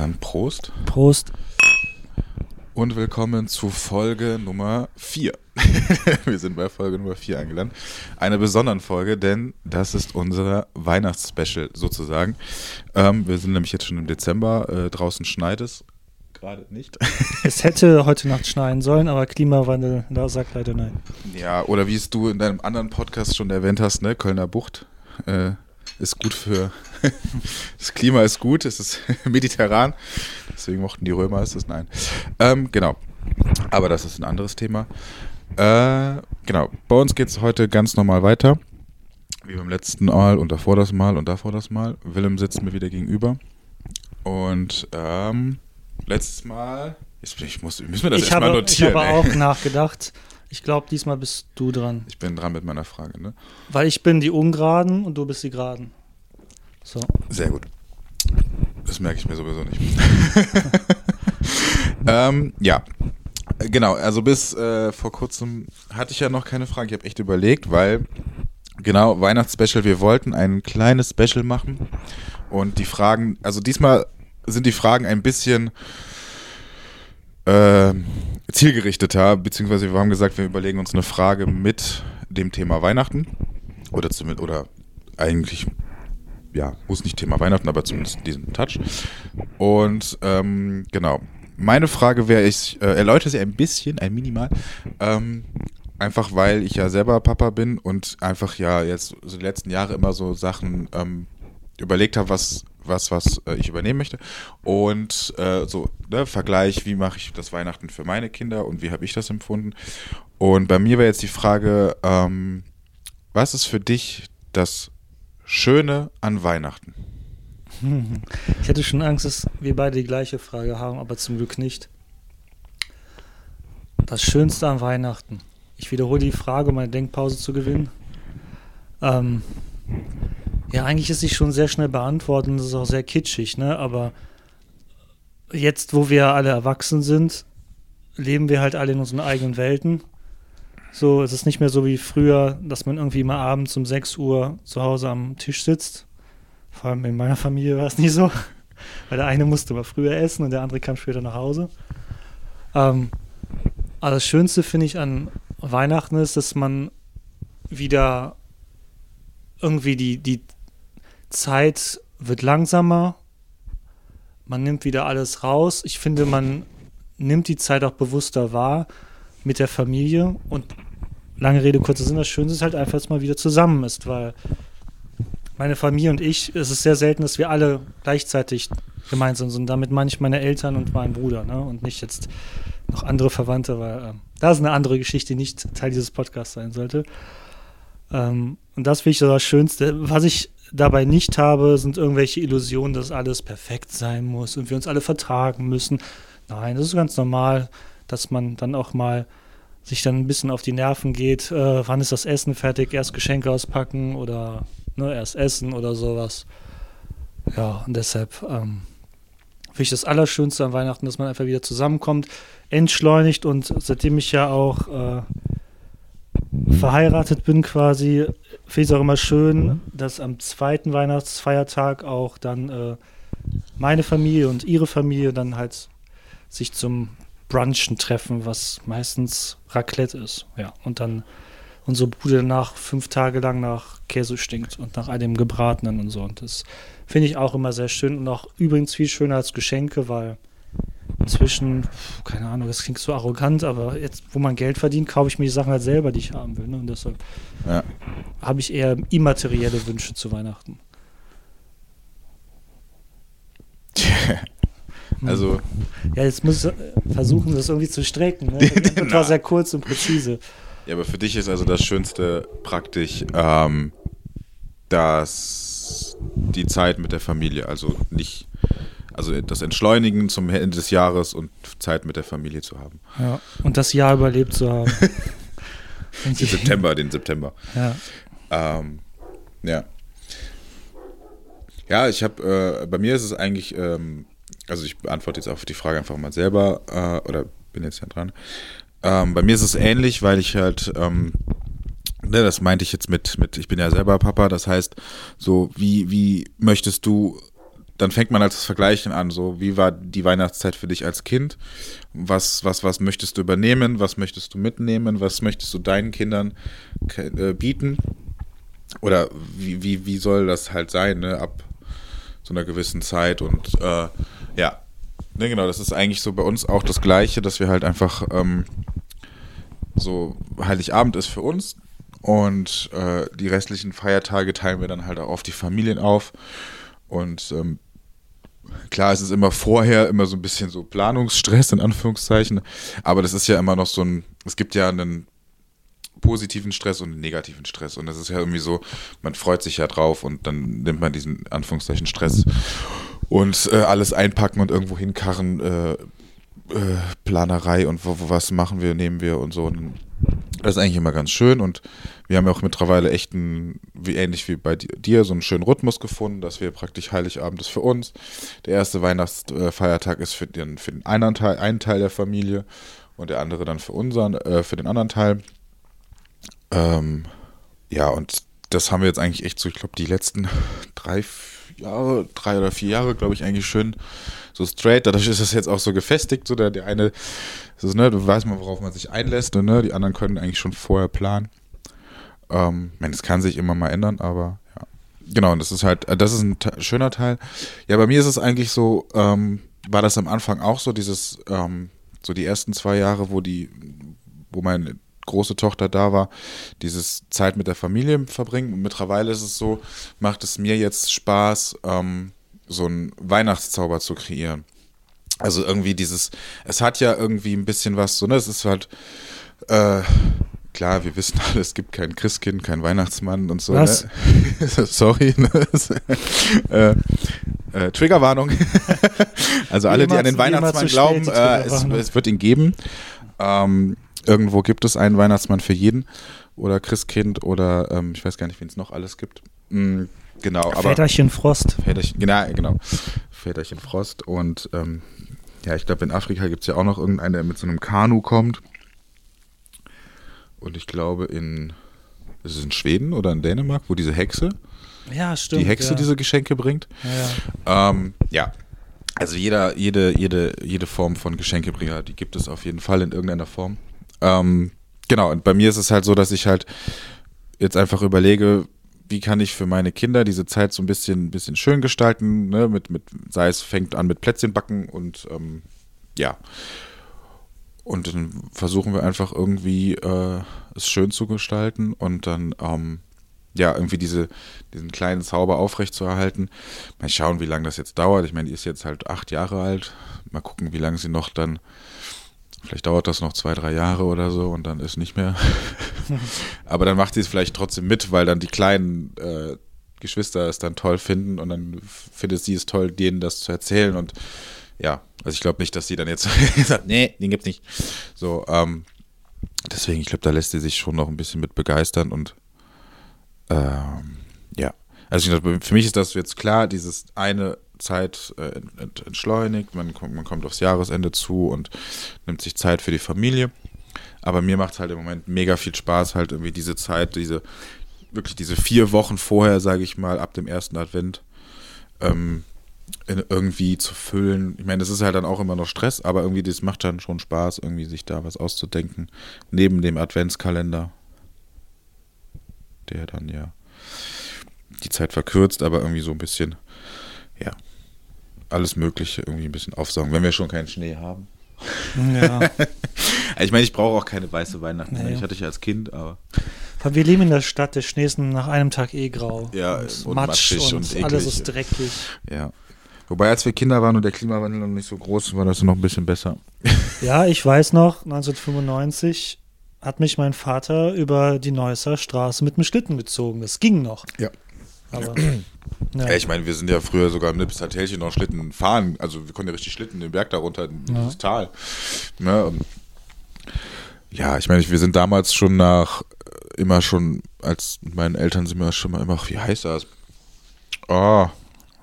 Dann Prost. Prost. Und willkommen zu Folge Nummer 4. Wir sind bei Folge Nummer 4 angelangt. Eine besondere Folge, denn das ist unser Weihnachtsspecial sozusagen. Ähm, wir sind nämlich jetzt schon im Dezember. Äh, draußen schneit es. Gerade nicht. Es hätte heute Nacht schneien sollen, aber Klimawandel, da sagt leider nein. Ja, oder wie es du in deinem anderen Podcast schon erwähnt hast, ne? Kölner Bucht äh, ist gut für. das Klima ist gut, es ist mediterran. Deswegen mochten die Römer es. Nein. Ähm, genau. Aber das ist ein anderes Thema. Äh, genau. Bei uns geht es heute ganz normal weiter. Wie beim letzten Mal und davor das Mal und davor das Mal. Willem sitzt mir wieder gegenüber. Und ähm, letztes Mal. Ich, ich muss, müssen wir das erstmal habe, notieren. Ich habe ey. auch nachgedacht. Ich glaube, diesmal bist du dran. Ich bin dran mit meiner Frage, ne? Weil ich bin die Ungeraden und du bist die Geraden. So. Sehr gut. Das merke ich mir sowieso nicht. ähm, ja, genau. Also bis äh, vor kurzem hatte ich ja noch keine Frage. Ich habe echt überlegt, weil genau Weihnachtsspecial. Wir wollten ein kleines Special machen und die Fragen. Also diesmal sind die Fragen ein bisschen äh, zielgerichteter, beziehungsweise wir haben gesagt, wir überlegen uns eine Frage mit dem Thema Weihnachten oder zumindest oder eigentlich ja, muss nicht Thema Weihnachten, aber zumindest diesen Touch. Und ähm, genau. Meine Frage wäre, ich äh, erläutere sie ein bisschen, ein Minimal. Ähm, einfach weil ich ja selber Papa bin und einfach ja jetzt so die letzten Jahre immer so Sachen ähm, überlegt habe, was, was, was äh, ich übernehmen möchte. Und äh, so, ne, Vergleich, wie mache ich das Weihnachten für meine Kinder und wie habe ich das empfunden. Und bei mir wäre jetzt die Frage, ähm, was ist für dich das Schöne an Weihnachten? Ich hätte schon Angst, dass wir beide die gleiche Frage haben, aber zum Glück nicht. Das Schönste an Weihnachten. Ich wiederhole die Frage, um eine Denkpause zu gewinnen. Ähm, ja, eigentlich ist sie schon sehr schnell beantwortet und das ist auch sehr kitschig, ne? Aber jetzt, wo wir alle erwachsen sind, leben wir halt alle in unseren eigenen Welten. So, es ist nicht mehr so wie früher, dass man irgendwie immer abends um 6 Uhr zu Hause am Tisch sitzt. Vor allem in meiner Familie war es nie so. Weil der eine musste mal früher essen und der andere kam später nach Hause. Ähm, aber das Schönste finde ich an Weihnachten ist, dass man wieder irgendwie die, die Zeit wird langsamer. Man nimmt wieder alles raus. Ich finde, man nimmt die Zeit auch bewusster wahr mit der Familie und lange Rede, kurzer Sinn, das Schönste ist halt einfach, dass man wieder zusammen ist, weil meine Familie und ich, es ist sehr selten, dass wir alle gleichzeitig gemeinsam sind. Damit meine ich meine Eltern und meinen Bruder, ne? Und nicht jetzt noch andere Verwandte, weil ähm, das ist eine andere Geschichte, die nicht Teil dieses Podcasts sein sollte. Ähm, und das finde ich das Schönste. Was ich dabei nicht habe, sind irgendwelche Illusionen, dass alles perfekt sein muss und wir uns alle vertragen müssen. Nein, das ist ganz normal, dass man dann auch mal sich dann ein bisschen auf die Nerven geht. Äh, wann ist das Essen fertig? Erst Geschenke auspacken oder ne, erst essen oder sowas. Ja, und deshalb ähm, finde ich das Allerschönste an Weihnachten, dass man einfach wieder zusammenkommt, entschleunigt und seitdem ich ja auch äh, verheiratet bin quasi, finde ich es auch immer schön, dass am zweiten Weihnachtsfeiertag auch dann äh, meine Familie und ihre Familie dann halt sich zum Brunchen treffen, was meistens Raclette ist. Ja, und dann unsere Bude danach fünf Tage lang nach Käse stinkt und nach all dem Gebratenen und so. Und das finde ich auch immer sehr schön und auch übrigens viel schöner als Geschenke, weil inzwischen, keine Ahnung, das klingt so arrogant, aber jetzt, wo man Geld verdient, kaufe ich mir die Sachen halt selber, die ich haben will. Ne? Und deshalb Ja. habe ich eher immaterielle Wünsche zu Weihnachten. Also, Ja, jetzt muss ich versuchen, das irgendwie zu strecken. Ne? Das war Na. sehr kurz und präzise. ja, aber für dich ist also das Schönste praktisch ähm, das, die Zeit mit der Familie. Also nicht, also das Entschleunigen zum Ende des Jahres und Zeit mit der Familie zu haben. Ja. Und das Jahr überlebt zu haben. Den September, den September. Ja. Ähm, ja. Ja, ich habe, äh, bei mir ist es eigentlich, ähm, also ich beantworte jetzt auf die Frage einfach mal selber, äh, oder bin jetzt ja dran. Ähm, bei mir ist es ähnlich, weil ich halt, ähm, ne, das meinte ich jetzt mit, mit, ich bin ja selber Papa, das heißt, so, wie, wie möchtest du dann fängt man als das Vergleichen an. So, wie war die Weihnachtszeit für dich als Kind? Was, was, was möchtest du übernehmen? Was möchtest du mitnehmen? Was möchtest du deinen Kindern äh, bieten? Oder wie, wie, wie soll das halt sein, ne? Ab so einer gewissen Zeit. Und äh, ja, ne, genau, das ist eigentlich so bei uns auch das Gleiche, dass wir halt einfach ähm, so Heiligabend ist für uns und äh, die restlichen Feiertage teilen wir dann halt auch auf die Familien auf. Und ähm, klar, es ist immer vorher immer so ein bisschen so Planungsstress in Anführungszeichen, aber das ist ja immer noch so ein, es gibt ja einen positiven Stress und einen negativen Stress und das ist ja irgendwie so, man freut sich ja drauf und dann nimmt man diesen Anführungszeichen Stress und äh, alles einpacken und irgendwo hinkarren, äh, äh, Planerei und wo, wo, was machen wir, nehmen wir und so. Und das ist eigentlich immer ganz schön und wir haben ja auch mittlerweile echt ein, wie ähnlich wie bei dir, so einen schönen Rhythmus gefunden, dass wir praktisch Heiligabend ist für uns. Der erste Weihnachtsfeiertag ist für den, für den einen Teil, einen Teil der Familie und der andere dann für unseren, äh, für den anderen Teil. Ähm, ja, und das haben wir jetzt eigentlich echt so, ich glaube, die letzten drei Jahre, drei oder vier Jahre, glaube ich, eigentlich schön so straight. Dadurch ist das jetzt auch so gefestigt, so der, der eine ist, ne, du weißt mal, worauf man sich einlässt ne, die anderen können eigentlich schon vorher planen. Ähm, es kann sich immer mal ändern, aber ja. Genau, und das ist halt, das ist ein schöner Teil. Ja, bei mir ist es eigentlich so, ähm, war das am Anfang auch so, dieses, ähm, so die ersten zwei Jahre, wo die, wo meine große Tochter da war, dieses Zeit mit der Familie verbringen. Und mittlerweile ist es so, macht es mir jetzt Spaß, ähm, so einen Weihnachtszauber zu kreieren. Also irgendwie dieses, es hat ja irgendwie ein bisschen was, so, ne, es ist halt, äh, klar, wir wissen alle, es gibt kein Christkind, kein Weihnachtsmann und so. Was? Ne? Sorry. Ne? äh, äh, Triggerwarnung. also alle, die an den Weihnachtsmann glauben, äh, es, es, wird ihn geben. Ähm, irgendwo gibt es einen Weihnachtsmann für jeden oder Christkind oder ähm, ich weiß gar nicht, wen es noch alles gibt. Mhm, genau, aber Väterchen Frost. Väterchen, genau, genau. Väterchen Frost und ähm, ja, ich glaube, in Afrika gibt es ja auch noch irgendeinen, der mit so einem Kanu kommt. Und ich glaube, in, ist es in Schweden oder in Dänemark, wo diese Hexe, ja, stimmt, die Hexe ja. diese Geschenke bringt. Ja. Ähm, ja. Also jeder, jede, jede, jede Form von Geschenkebringer, die gibt es auf jeden Fall in irgendeiner Form. Ähm, genau, und bei mir ist es halt so, dass ich halt jetzt einfach überlege, wie kann ich für meine Kinder diese Zeit so ein bisschen, bisschen schön gestalten, ne? mit, mit, sei es fängt an mit Plätzchen backen und ähm, ja. Und dann versuchen wir einfach irgendwie äh, es schön zu gestalten und dann ähm, ja, irgendwie diese, diesen kleinen Zauber aufrechtzuerhalten. Mal schauen, wie lange das jetzt dauert. Ich meine, die ist jetzt halt acht Jahre alt. Mal gucken, wie lange sie noch dann Vielleicht dauert das noch zwei, drei Jahre oder so und dann ist nicht mehr. Aber dann macht sie es vielleicht trotzdem mit, weil dann die kleinen äh, Geschwister es dann toll finden und dann findet sie es toll, denen das zu erzählen. Und ja, also ich glaube nicht, dass sie dann jetzt sagt, nee, den gibt's nicht. So, ähm, deswegen, ich glaube, da lässt sie sich schon noch ein bisschen mit begeistern und ähm, ja. Also ich, für mich ist das jetzt klar, dieses eine Zeit äh, entschleunigt, man kommt, man kommt aufs Jahresende zu und nimmt sich Zeit für die Familie. Aber mir macht es halt im Moment mega viel Spaß, halt irgendwie diese Zeit, diese, wirklich diese vier Wochen vorher, sage ich mal, ab dem ersten Advent, ähm, irgendwie zu füllen. Ich meine, das ist halt dann auch immer noch Stress, aber irgendwie das macht dann schon Spaß, irgendwie sich da was auszudenken. Neben dem Adventskalender, der dann ja die Zeit verkürzt, aber irgendwie so ein bisschen, ja, alles Mögliche irgendwie ein bisschen aufsaugen, wenn wir schon keinen Schnee haben. Ja. ich meine, ich brauche auch keine weiße Weihnachten. Nee. Ich hatte ich als Kind, aber. Wir leben in der Stadt, der Schnee ist nach einem Tag eh grau. Ja, und, und Matsch matschig und, und eklig. alles ist dreckig. Ja. Wobei, als wir Kinder waren und der Klimawandel noch nicht so groß war, das noch ein bisschen besser. Ja, ich weiß noch, 1995 hat mich mein Vater über die Neusser Straße mit dem Schlitten gezogen. Das ging noch. Ja. Aber, Ja, ich meine, wir sind ja früher sogar im Nipster Tälchen noch Schlitten fahren. Also wir konnten ja richtig Schlitten den Berg darunter, in Ja. dieses Tal. Ne? Ja, ich meine, wir sind damals schon nach, immer schon, als mit meinen Eltern sind wir schon mal immer, wie heißt das? Oh,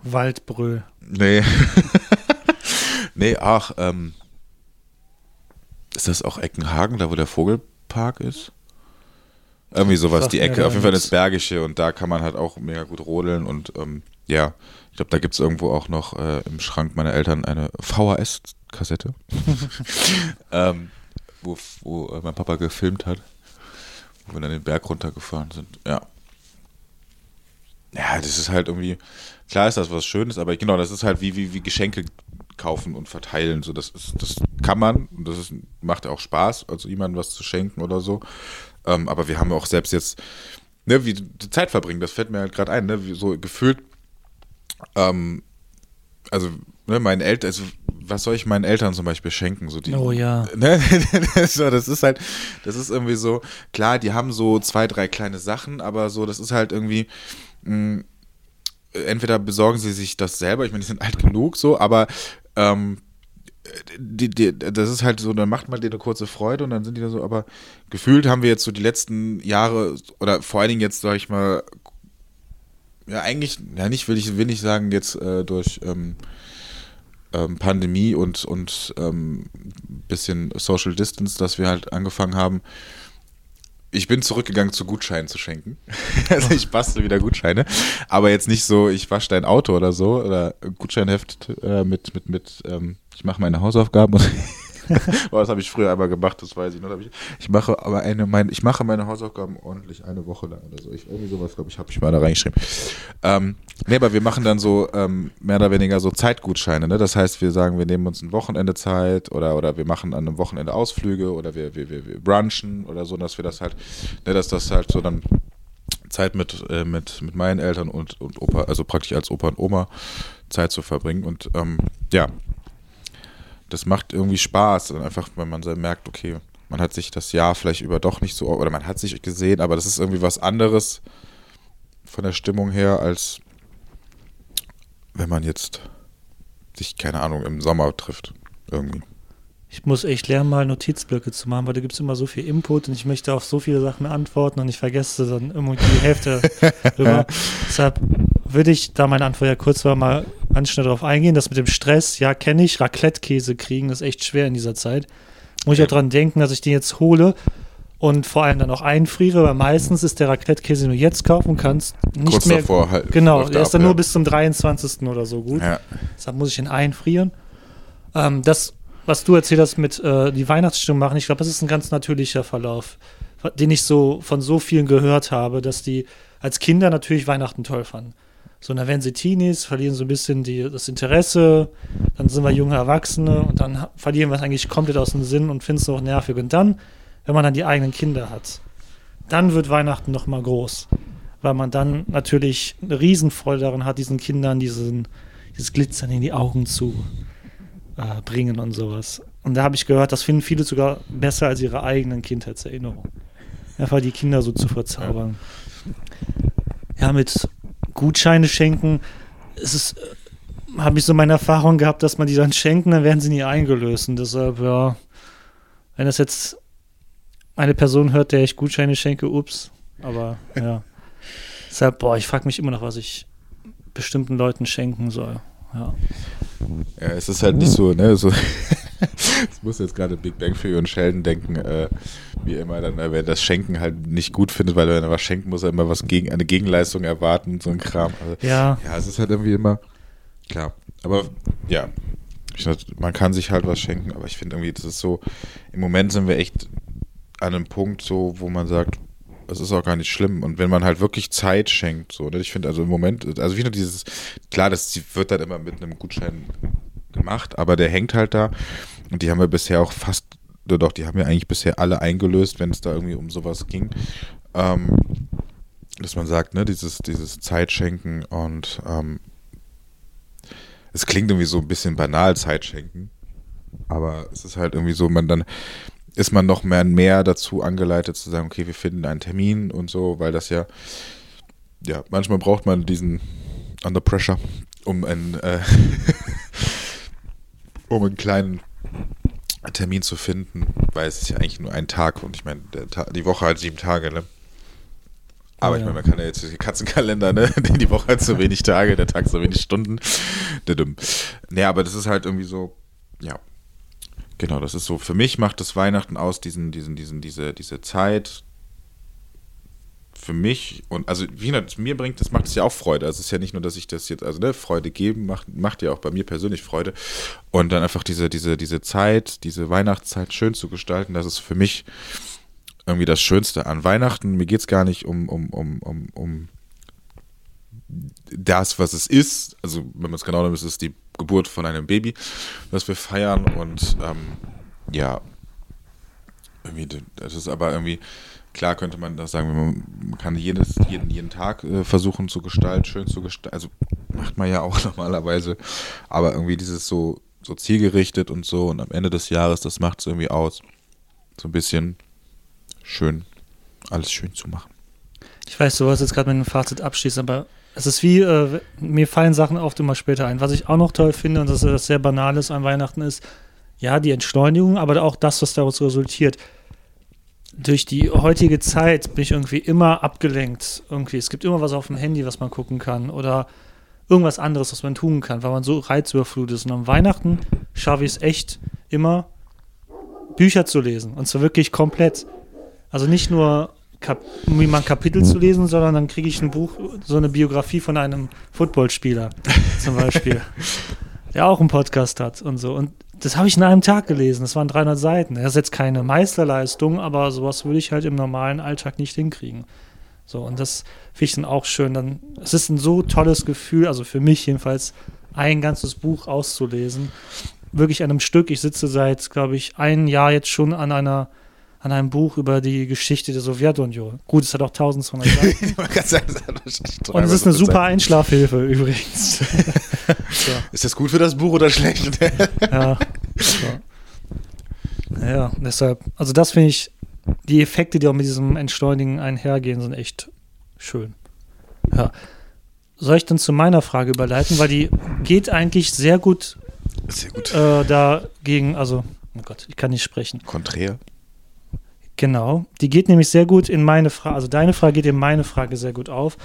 Waldbrüll. nee. nee, ach, ähm, ist das auch Eckenhagen, da wo der Vogelpark ist? Irgendwie sowas, die Ecke. Auf jeden Fall ins Bergische und da kann man halt auch mega gut rodeln und ähm, ja, ich glaube, da gibt es irgendwo auch noch äh, im Schrank meiner Eltern eine VHS-Kassette, ähm, wo, wo äh, mein Papa gefilmt hat, wo wir dann den Berg runtergefahren sind. Ja. Ja, das ist halt irgendwie, klar ist das was Schönes, aber genau, das ist halt wie, wie, wie Geschenke kaufen und verteilen. So, das, ist, das kann man und das ist, macht auch Spaß, also jemandem was zu schenken oder so. Ähm, aber wir haben auch selbst jetzt, ne, wie die Zeit verbringen, das fällt mir halt gerade ein, ne, wie so gefühlt, ähm, also, ne, meinen Eltern, also, was soll ich meinen Eltern zum Beispiel schenken? So die, Oh ja. Ne? so, das ist halt, das ist irgendwie so, klar, die haben so zwei, drei kleine Sachen, aber so, das ist halt irgendwie, mh, entweder besorgen sie sich das selber, ich meine, die sind alt genug so, aber ähm, die, die, das ist halt so, dann macht man dir eine kurze Freude und dann sind die da so, aber gefühlt haben wir jetzt so die letzten Jahre oder vor allen Dingen jetzt, sag ich mal, ja, eigentlich, ja, nicht will ich, will ich sagen, jetzt äh, durch ähm, ähm, Pandemie und, und ähm, bisschen Social Distance, dass wir halt angefangen haben. Ich bin zurückgegangen zu Gutscheinen zu schenken. also ich bastel wieder Gutscheine. Aber jetzt nicht so, ich wasche dein Auto oder so. Oder Gutscheinheft äh, mit, mit, mit, ähm, ich mache meine Hausaufgaben. Boah, das habe ich früher einmal gemacht, das weiß ich noch. Ich, ich mache aber eine, mein, ich mache meine Hausaufgaben ordentlich eine Woche lang oder so. Ich, irgendwie sowas, glaube ich, habe ich mal da reingeschrieben. Ähm, nee, aber wir machen dann so ähm, mehr oder weniger so Zeitgutscheine. Ne? Das heißt, wir sagen, wir nehmen uns ein Wochenende Zeit oder, oder wir machen an einem Wochenende Ausflüge oder wir, wir, wir, wir brunchen oder so, dass wir das halt, ne, dass das halt so dann Zeit mit, äh, mit, mit meinen Eltern und, und Opa, also praktisch als Opa und Oma Zeit zu verbringen. Und ähm, ja, das macht irgendwie Spaß. Und einfach, wenn man so merkt, okay, man hat sich das Jahr vielleicht über doch nicht so, oder man hat sich gesehen, aber das ist irgendwie was anderes von der Stimmung her, als wenn man jetzt sich, keine Ahnung, im Sommer trifft. Irgendwie. Ich muss echt lernen, mal Notizblöcke zu machen, weil da gibt es immer so viel Input und ich möchte auf so viele Sachen antworten und ich vergesse dann immer die Hälfte drüber. Deshalb würde ich, da meine Antwort ja kurz war, mal ganz schnell darauf eingehen. Das mit dem Stress, ja, kenne ich. Raclette-Käse kriegen, das ist echt schwer in dieser Zeit. Muss ich ja dran denken, dass ich den jetzt hole und vor allem dann auch einfriere, weil meistens ist der Raclette-Käse, den du jetzt kaufen kannst, nicht Kurz mehr. davor halt. Genau, der ist ab, dann ja. nur bis zum 23. oder so gut. Ja. Deshalb muss ich ihn einfrieren. Ähm, das, was du erzählt hast mit äh, die Weihnachtsstimmung machen, ich glaube, das ist ein ganz natürlicher Verlauf, den ich so von so vielen gehört habe, dass die als Kinder natürlich Weihnachten toll fanden. So, dann werden sie Teenies, verlieren so ein bisschen die, das Interesse, dann sind wir junge Erwachsene und dann verlieren wir es eigentlich komplett aus dem Sinn und finden es auch nervig. Und dann, wenn man dann die eigenen Kinder hat, dann wird Weihnachten noch mal groß, weil man dann natürlich eine Riesenfreude daran hat, diesen Kindern diesen, dieses Glitzern in die Augen zu äh, bringen und sowas. Und da habe ich gehört, das finden viele sogar besser als ihre eigenen Kindheitserinnerungen. Einfach die Kinder so zu verzaubern. Ja, mit Gutscheine schenken, es ist, äh, habe ich so meine Erfahrung gehabt, dass man die dann schenken, dann werden sie nie eingelöst. Und deshalb, ja, wenn das jetzt eine Person hört, der ich Gutscheine schenke, ups. Aber ja. Deshalb, boah, ich frage mich immer noch, was ich bestimmten Leuten schenken soll. Ja. Ja, es ist halt nicht so, ne, so. Ich muss jetzt gerade Big Bang Theory und Sheldon denken, äh, wie immer dann, äh, wer das Schenken halt nicht gut findet, weil wenn er was schenkt, muss er immer was gegen, eine Gegenleistung erwarten, so ein Kram. Also, Ja, ja, es ist halt irgendwie immer, klar. Aber ja, ich, man kann sich halt was schenken, aber ich finde irgendwie, das ist so, im Moment sind wir echt an einem Punkt so, wo man sagt, es ist auch gar nicht schlimm. Und wenn man halt wirklich Zeit schenkt, so, ne? ich finde also im Moment, also wie nur dieses, klar, das wird dann immer mit einem Gutschein gemacht, aber der hängt halt da. Und die haben wir bisher auch fast, doch, die haben wir eigentlich bisher alle eingelöst, wenn es da irgendwie um sowas ging. Ähm, dass man sagt, ne, dieses, dieses Zeitschenken und ähm, es klingt irgendwie so ein bisschen banal, Zeitschenken. Aber es ist halt irgendwie so, man dann ist man noch mehr mehr dazu angeleitet zu sagen, okay, wir finden einen Termin und so, weil das ja, ja, manchmal braucht man diesen Under Pressure, um einen, äh, um einen kleinen Termin zu finden, weil es ist ja eigentlich nur ein Tag und ich meine, der die Woche hat sieben Tage, ne? Aber Oh ich ja. meine, man kann ja jetzt den Katzenkalender, ne? Die Woche hat so wenig Tage, der Tag so wenig Stunden. Düdüm. Nee, aber das ist halt irgendwie so, ja. Genau, das ist so. Für mich macht das Weihnachten aus, diesen, diesen, diesen, diese, diese Zeit, für mich und also wie gesagt, mir bringt, das macht es ja auch Freude. Also es ist ja nicht nur, dass ich das jetzt, also ne, Freude geben macht, macht ja auch bei mir persönlich Freude. Und dann einfach diese, diese, diese Zeit, diese Weihnachtszeit schön zu gestalten, das ist für mich irgendwie das Schönste an Weihnachten. Mir geht es gar nicht um, um, um, um, um das, was es ist. Also, wenn man es genau nimmt, ist es die Geburt von einem Baby, das wir feiern. Und ähm, ja, irgendwie, das ist aber irgendwie Klar könnte man das sagen, man kann jedes, jeden, jeden Tag äh, versuchen zu gestalten, schön zu gestalten. Also macht man ja auch normalerweise. Aber irgendwie dieses so, so zielgerichtet und so und am Ende des Jahres, das macht es irgendwie aus. So ein bisschen schön, alles schön zu machen. Ich weiß, du wolltest jetzt gerade mit einem Fazit abschließen, aber es ist wie, äh, mir fallen Sachen oft immer später ein. Was ich auch noch toll finde und das ist sehr Banales an Weihnachten ist, ja, die Entschleunigung, aber auch das, was daraus resultiert durch die heutige Zeit bin ich irgendwie immer abgelenkt. Irgendwie. Es gibt immer was auf dem Handy, was man gucken kann. Oder irgendwas anderes, was man tun kann, weil man so reizüberflutet ist. Und am Weihnachten schaffe ich es echt immer, Bücher zu lesen. Und zwar wirklich komplett. Also nicht nur Kap wie man Kapitel zu lesen, sondern dann kriege ich ein Buch, so eine Biografie von einem Footballspieler zum Beispiel, der auch einen Podcast hat und so. Und das habe ich in einem Tag gelesen. Das waren 300 Seiten. Das ist jetzt keine Meisterleistung, aber sowas würde ich halt im normalen Alltag nicht hinkriegen. So, und das finde ich dann auch schön. Dann, es ist ein so tolles Gefühl, also für mich jedenfalls, ein ganzes Buch auszulesen. Wirklich an einem Stück. Ich sitze seit, glaube ich, ein Jahr jetzt schon an einer an einem Buch über die Geschichte der Sowjetunion. Gut, es hat auch 1200 Seiten. Und es ist eine super Einschlafhilfe übrigens. so. Ist das gut für das Buch oder schlecht? ja. So. Ja, deshalb, also das finde ich, die Effekte, die auch mit diesem Entschleunigen einhergehen, sind echt schön. Ja. Soll ich dann zu meiner Frage überleiten, weil die geht eigentlich sehr gut, sehr gut. Äh, dagegen, also, oh Gott, ich kann nicht sprechen. Konträr. Genau. Die geht nämlich sehr gut in meine Frage, also deine Frage geht in meine Frage sehr gut auf.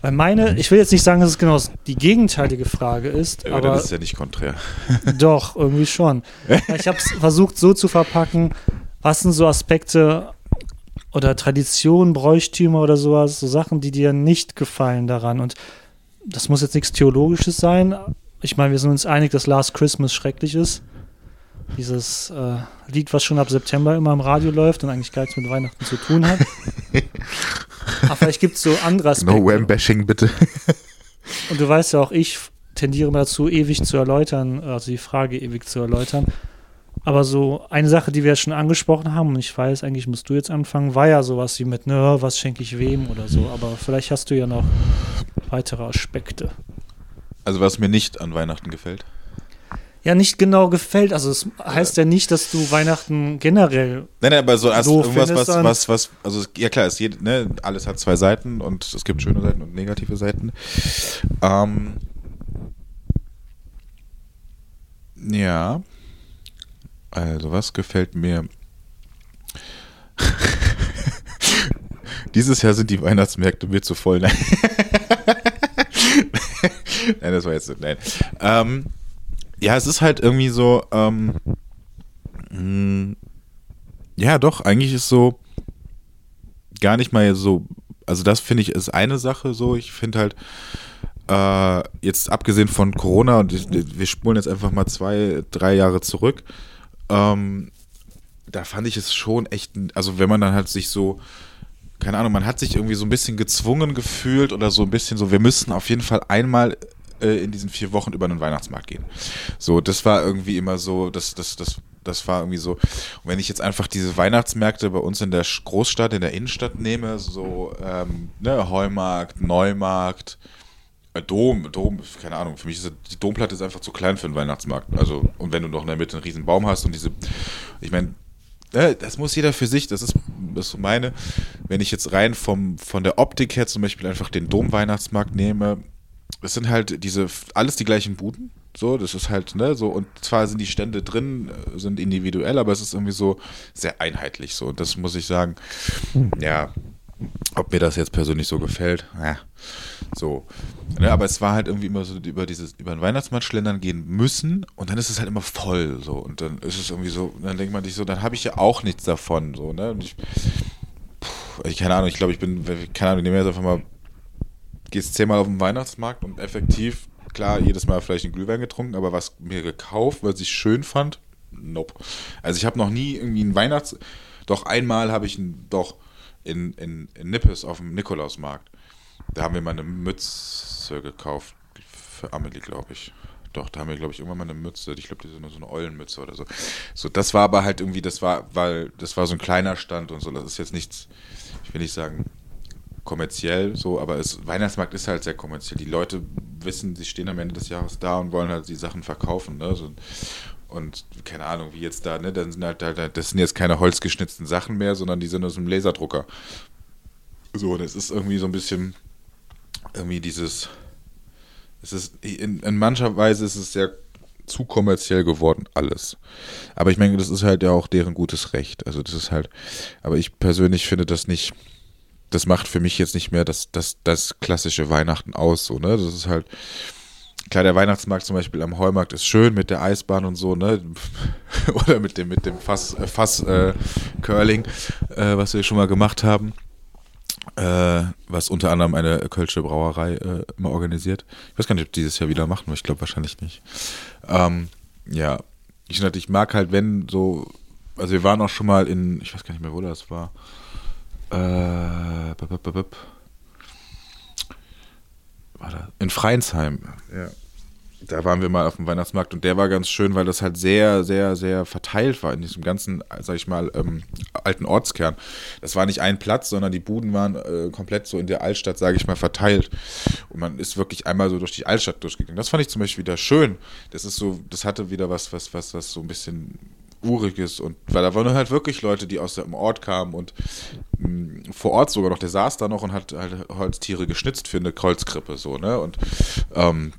Weil meine, ich will jetzt nicht sagen, dass es genau die gegenteilige Frage ist, ja, aber. Das ist ja nicht konträr. Doch, irgendwie schon. Ich habe es versucht so zu verpacken, was sind so Aspekte oder Traditionen, Bräuchtümer oder sowas, so Sachen, die dir nicht gefallen daran. Und das muss jetzt nichts Theologisches sein. Ich meine, wir sind uns einig, dass Last Christmas schrecklich ist. Dieses äh, Lied, was schon ab September immer im Radio läuft und eigentlich gar nichts mit Weihnachten zu tun hat. Aber vielleicht gibt es so andere Aspekte. No Wham-Bashing, bitte. und du weißt ja auch, ich tendiere dazu, ewig zu erläutern, also die Frage ewig zu erläutern. Aber so eine Sache, die wir schon angesprochen haben, und ich weiß, eigentlich musst du jetzt anfangen, war ja sowas wie mit, ne, was schenke ich wem oder so. Aber vielleicht hast du ja noch weitere Aspekte. Also was mir nicht an Weihnachten gefällt? Ja nicht genau gefällt. Also es heißt ja nicht, dass du Weihnachten generell. Nein, nein, aber so also irgendwas, was, was, was, also ja klar, es jede, ne, alles hat zwei Seiten und es gibt schöne Seiten und negative Seiten. Ähm, ja. Also, was gefällt mir? Dieses Jahr sind die Weihnachtsmärkte mir zu voll. Nein, nein das war jetzt. Nein. Ähm, ja, es ist halt irgendwie so, ähm, mh, hm, ja, doch, eigentlich ist so gar nicht mal so, also das finde ich ist eine Sache so. Ich finde halt, äh, jetzt abgesehen von Corona und ich, wir spulen jetzt einfach mal zwei, drei Jahre zurück, ähm, da fand ich es schon echt, also wenn man dann halt sich so, keine Ahnung, man hat sich irgendwie so ein bisschen gezwungen gefühlt oder so ein bisschen so, wir müssen auf jeden Fall einmal äh, in diesen vier Wochen über einen Weihnachtsmarkt gehen. So, das war irgendwie immer so, das, das, das, das war irgendwie so. Und wenn ich jetzt einfach diese Weihnachtsmärkte bei uns in der Großstadt, in der Innenstadt nehme, so ähm, ne, Heumarkt, Neumarkt, äh, Dom, Dom, keine Ahnung, für mich ist die Domplatte ist einfach zu klein für einen Weihnachtsmarkt. Also, und wenn du noch in der Mitte einen riesen Baum hast und diese, ich meine, ne, das muss jeder für sich, das ist, das ist meine. Wenn ich jetzt rein vom, von der Optik her zum Beispiel einfach den Dom-Weihnachtsmarkt nehme, es sind halt diese, alles die gleichen Buden. So, das ist halt, ne, so, und zwar sind die Stände drin, äh, sind individuell, aber es ist irgendwie so sehr einheitlich so. Und das muss ich sagen, hm. ja, ob mir das jetzt persönlich so gefällt, ja, so. Ne, aber es war halt irgendwie immer so über dieses, über den Weihnachtsmarkt schlendern gehen müssen und dann ist es halt immer voll, so. Und dann ist es irgendwie so, dann denkt man sich so, dann habe ich ja auch nichts davon, so, ne. Und ich, ich keine Ahnung, ich glaube, ich bin, keine Ahnung, nehmen wir jetzt einfach mal, gehst zehnmal auf den Weihnachtsmarkt und effektiv, klar, jedes Mal vielleicht einen Glühwein getrunken, aber was mir gekauft, was ich schön fand, nope. Also ich habe noch nie irgendwie einen Weihnachts, doch einmal habe ich einen, doch in, in, in Nippes auf dem Nikolausmarkt. Da haben wir mal eine Mütze gekauft für Amelie, glaube ich. Doch, da haben wir, glaube ich, irgendwann mal eine Mütze. Ich glaube, die sind so eine Eulenmütze oder so. So, das war aber halt irgendwie, das war, weil, das war so ein kleiner Stand und so. Das ist jetzt nichts, ich will nicht sagen kommerziell so, aber es, Weihnachtsmarkt ist halt sehr kommerziell. Die Leute wissen, sie stehen am Ende des Jahres da und wollen halt die Sachen verkaufen. Ne? So, und keine Ahnung, wie jetzt da, ne? Dann sind halt, halt, das sind jetzt keine holzgeschnitzten Sachen mehr, sondern die sind aus einem Laserdrucker. So, und es ist irgendwie so ein bisschen irgendwie dieses es ist, in, in mancher Weise ist es sehr zu kommerziell geworden, alles. Aber ich meine, das ist halt ja auch deren gutes Recht. Also das ist halt, aber ich persönlich finde das nicht, das macht für mich jetzt nicht mehr das, das, das klassische Weihnachten aus, so, ne? Das ist halt, klar, der Weihnachtsmarkt zum Beispiel am Heumarkt ist schön mit der Eisbahn und so, ne? Oder mit dem, mit dem Fass, äh, Fass äh, Curling, äh, was wir schon mal gemacht haben äh, was unter anderem eine Kölsche Brauerei äh, immer organisiert. Ich weiß gar nicht, ob die dieses Jahr wieder machen, aber ich glaube wahrscheinlich nicht. Ähm, ja, ich, ich mag halt, wenn so, also wir waren auch schon mal in, ich weiß gar nicht mehr, wo das war. Äh, bip. War da? In Freinsheim. Ja da waren wir mal auf dem Weihnachtsmarkt und der war ganz schön, weil das halt sehr, sehr, sehr verteilt war in diesem ganzen, sag ich mal, ähm, alten Ortskern. Das war nicht ein Platz, sondern die Buden waren äh, komplett so in der Altstadt, sage ich mal, verteilt. Und man ist wirklich einmal so durch die Altstadt durchgegangen. Das fand ich zum Beispiel wieder schön. Das ist so, das hatte wieder was, was, was, was so ein bisschen Uriges und weil da waren halt wirklich Leute, die aus dem Ort kamen und mh, mm, vor Ort sogar noch, der saß da noch und hat halt Holztiere geschnitzt für eine Kreuzkrippe so, ne? Und ähm,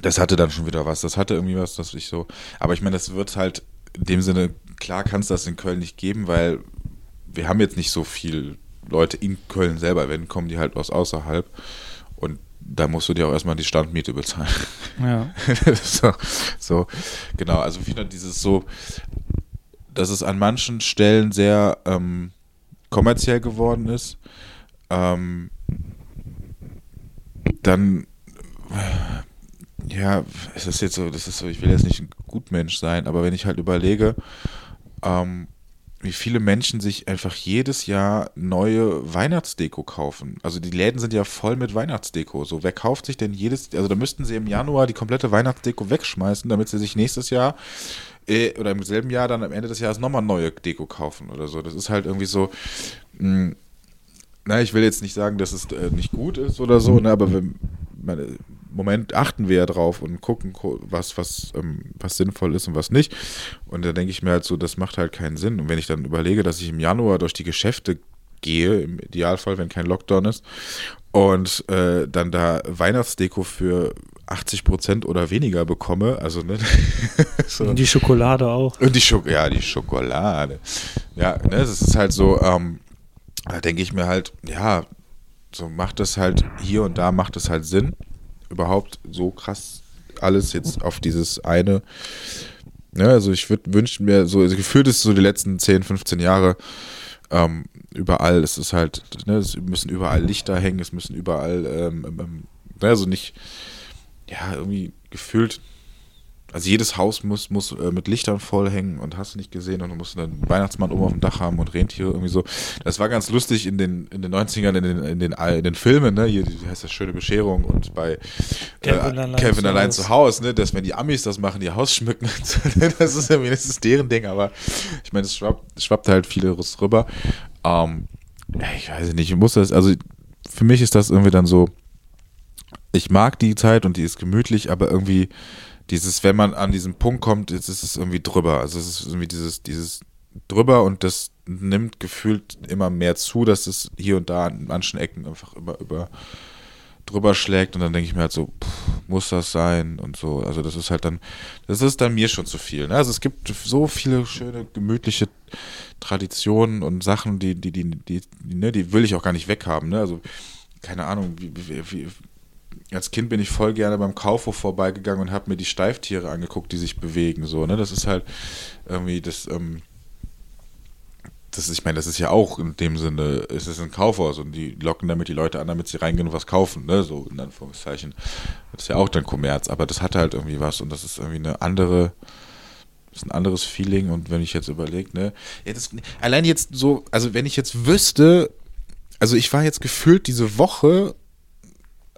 das hatte dann schon wieder was. Das hatte irgendwie was, dass ich so. Aber ich meine, das wird halt in dem Sinne, klar kann es das in Köln nicht geben, weil wir haben jetzt nicht so viel Leute in Köln selber. Wenn, kommen die halt aus außerhalb. Da musst du dir auch erstmal die Standmiete bezahlen. Ja. so, so, genau. Also wieder dieses so, dass es an manchen Stellen sehr ähm, kommerziell geworden ist. Ähm, dann ja, es ist jetzt so, das ist so, ich will jetzt nicht ein Gutmensch sein, aber wenn ich halt überlege, ähm, wie viele Menschen sich einfach jedes Jahr neue Weihnachtsdeko kaufen. Also die Läden sind ja voll mit Weihnachtsdeko. So, wer kauft sich denn jedes, also da müssten sie im Januar die komplette Weihnachtsdeko wegschmeißen, damit sie sich nächstes Jahr äh, oder im selben Jahr dann am Ende des Jahres nochmal neue Deko kaufen oder so. Das ist halt irgendwie so, mh, hm, na, ich will jetzt nicht sagen, dass es äh, nicht gut ist oder so, ne, aber wenn, meine, Moment achten wir ja drauf und gucken, was, was, ähm, was sinnvoll ist und was nicht. Und da denke ich mir halt so, das macht halt keinen Sinn. Und wenn ich dann überlege, dass ich im Januar durch die Geschäfte gehe, im Idealfall, wenn kein Lockdown ist, und äh, dann da Weihnachtsdeko für 80 Prozent oder weniger bekomme, also ne, so. Und die Schokolade auch. Und die Schok ja, die Schokolade. Ja, ne, es ist halt so, ähm, da denke ich mir halt, ja, so macht es halt hier und da macht es halt Sinn überhaupt so krass alles jetzt auf dieses eine. Ja, also ich würde wünschen mir so, also gefühlt ist so die letzten 10, 15 Jahre ähm, überall, es ist halt, ne, es müssen überall Lichter hängen, es müssen überall, ähm, ähm, ähm also nicht, ja, irgendwie gefühlt also jedes Haus muss, muss äh, mit Lichtern vollhängen und hast du nicht gesehen und du musst einen Weihnachtsmann oben auf dem Dach haben und Rentiere irgendwie so. Das war ganz lustig in den, in den 90ern, in den, in den, in den Filmen, ne? Hier wie heißt das schöne Bescherung und bei äh, Kevin, allein, Kevin zu allein zu Hause, ne? Dass wenn die Amis das machen, die Haus schmücken, ne? das ist irgendwie, das ist deren Ding, aber ich meine, es schwappt, schwappt halt vieles rüber. Ähm, ich weiß nicht, ich muss das, also für mich ist das irgendwie dann so, ich mag die Zeit und die ist gemütlich, aber irgendwie dieses, wenn man an diesen Punkt kommt, jetzt ist es irgendwie drüber. Also es ist irgendwie dieses, dieses drüber und das nimmt gefühlt immer mehr zu, dass es hier und da an manchen Ecken einfach immer über drüber schlägt und dann denke ich mir halt so, pff, muss das sein und so. Also das ist halt dann, das ist dann mir schon zu viel. Ne? Also es gibt so viele schöne, gemütliche Traditionen und Sachen, die, die, die, die, die, ne, die will ich auch gar nicht weghaben. Ne? Also keine Ahnung, wie, wie, wie als Kind bin ich voll gerne beim Kaufhof vorbeigegangen und habe mir die Steiftiere angeguckt, die sich bewegen. So, ne? Das ist halt irgendwie das, ähm, das ich meine, das ist ja auch in dem Sinne, es ist ein Kaufhaus und die locken damit die Leute an, damit sie reingehen und was kaufen, ne, so in Anführungszeichen. Das ist ja auch dann Kommerz, aber das hat halt irgendwie was und das ist irgendwie eine andere, das ist ein anderes Feeling und wenn ich jetzt überlege, ne, ja, das, allein jetzt so, also wenn ich jetzt wüsste, also ich war jetzt gefühlt diese Woche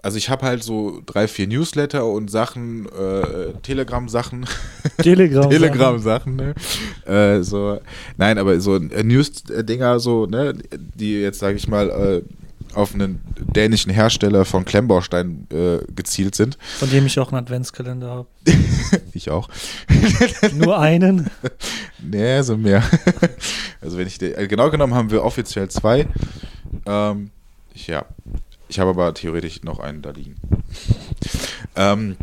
also ich habe halt so drei, vier Newsletter und Sachen, äh, Telegram-Sachen. Telegram. Telegram-Sachen, ne? Äh, so, nein, aber so äh, News-Dinger, so, ne, die jetzt, sage ich mal, äh, auf einen dänischen Hersteller von Klemmbaustein äh, gezielt sind. Von dem ich auch einen Adventskalender habe. ich auch. Nur einen? Nee, so mehr. also wenn ich, äh, genau genommen haben wir offiziell zwei. Ähm, ja, ich habe aber theoretisch noch einen da liegen. ähm,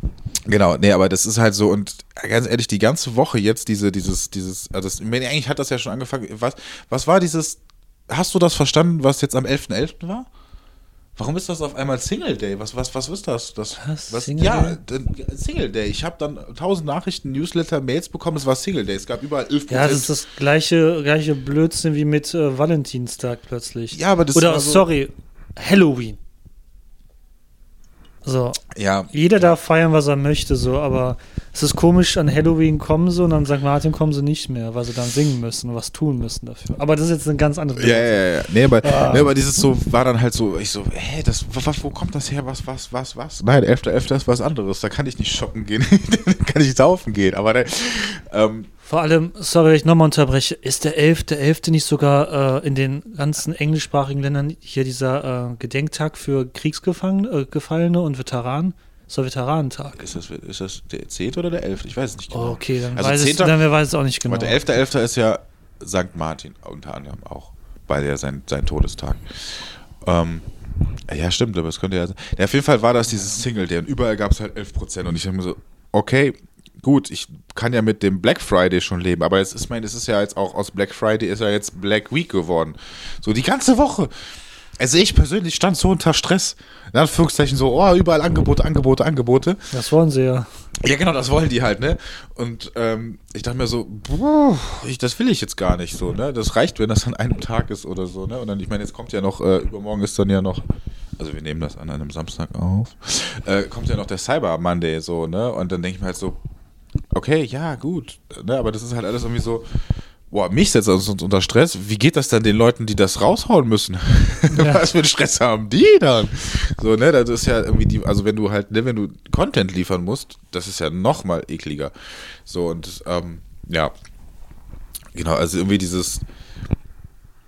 genau, nee, aber das ist halt so und ganz ehrlich, die ganze Woche jetzt diese, dieses, dieses, also das, eigentlich hat das ja schon angefangen. Was, was war dieses, hast du das verstanden, was jetzt am 11.11. .11. war? Warum ist das auf einmal Single Day? Was, was, was ist das? das was? was Single ja, Day? Single Day. Ich habe dann tausend Nachrichten, Newsletter, Mails bekommen. Es war Single Day. Es gab überall 11 Ja, das ist das gleiche, gleiche Blödsinn wie mit äh, Valentinstag plötzlich. Ja, aber das Oder, sorry, Halloween. So, Ja, jeder darf feiern, was er möchte, so, aber es ist komisch, an Halloween kommen sie und an St. Martin kommen sie nicht mehr, weil sie dann singen müssen und was tun müssen dafür. Aber das ist jetzt eine ganz andere Ja, ja, ja. Nee, aber, Ah. nee, aber dieses so war dann halt so, ich so, hä, das, was, wo kommt das her? Was, was, was, was? Nein, 11.11. ist was anderes. Da kann ich nicht shoppen gehen. da kann ich saufen gehen. Aber ne, ähm, Vor allem, sorry, wenn ich nochmal unterbreche, ist der 11.11. nicht sogar äh, in den ganzen englischsprachigen Ländern hier dieser äh, Gedenktag für Kriegsgefangene äh, und Veteranen? Der Veteranentag. ist, das, ist das der 10. oder der 11.? Ich weiß es nicht genau. Oh, okay, dann, Also weiß, es, 10. dann wer weiß es auch nicht genau. Aber der 11.11. ist ja St. Martin unter anderem auch, weil der sein, sein Todestag. Ähm, ja, stimmt, aber es könnte ja sein. Ja, auf jeden Fall war das dieses Single Day und überall gab es halt 11% und ich dachte mir so, okay, gut, ich kann ja mit dem Black Friday schon leben, aber es ist, mein, es ist ja jetzt auch aus Black Friday ist ja jetzt Black Week geworden. So die ganze Woche. Also ich persönlich stand so unter Stress. In Anführungszeichen so, oh, überall Angebote, Angebote, Angebote. das wollen sie ja. Ja, genau, das wollen die halt, ne? Und ähm, ich dachte mir so, boah, ich, das will ich jetzt gar nicht so, ne? Das reicht, wenn das an einem Tag ist oder so, ne? Und dann, ich meine, jetzt kommt ja noch, äh, übermorgen ist dann ja noch, also wir nehmen das an einem Samstag auf, äh, kommt ja noch der Cyber Monday so, ne? Und dann denke ich mir halt so, okay, ja, gut, ne? Aber das ist halt alles irgendwie so, boah, mich setzt uns unter Stress. Wie geht das dann den Leuten, die das raushauen müssen? Ja. Was für einen Stress haben die dann? So, ne, das ist ja irgendwie die, also wenn du halt, ne, wenn du Content liefern musst, das ist ja noch mal ekliger. So, und ähm, ja, genau, also irgendwie dieses,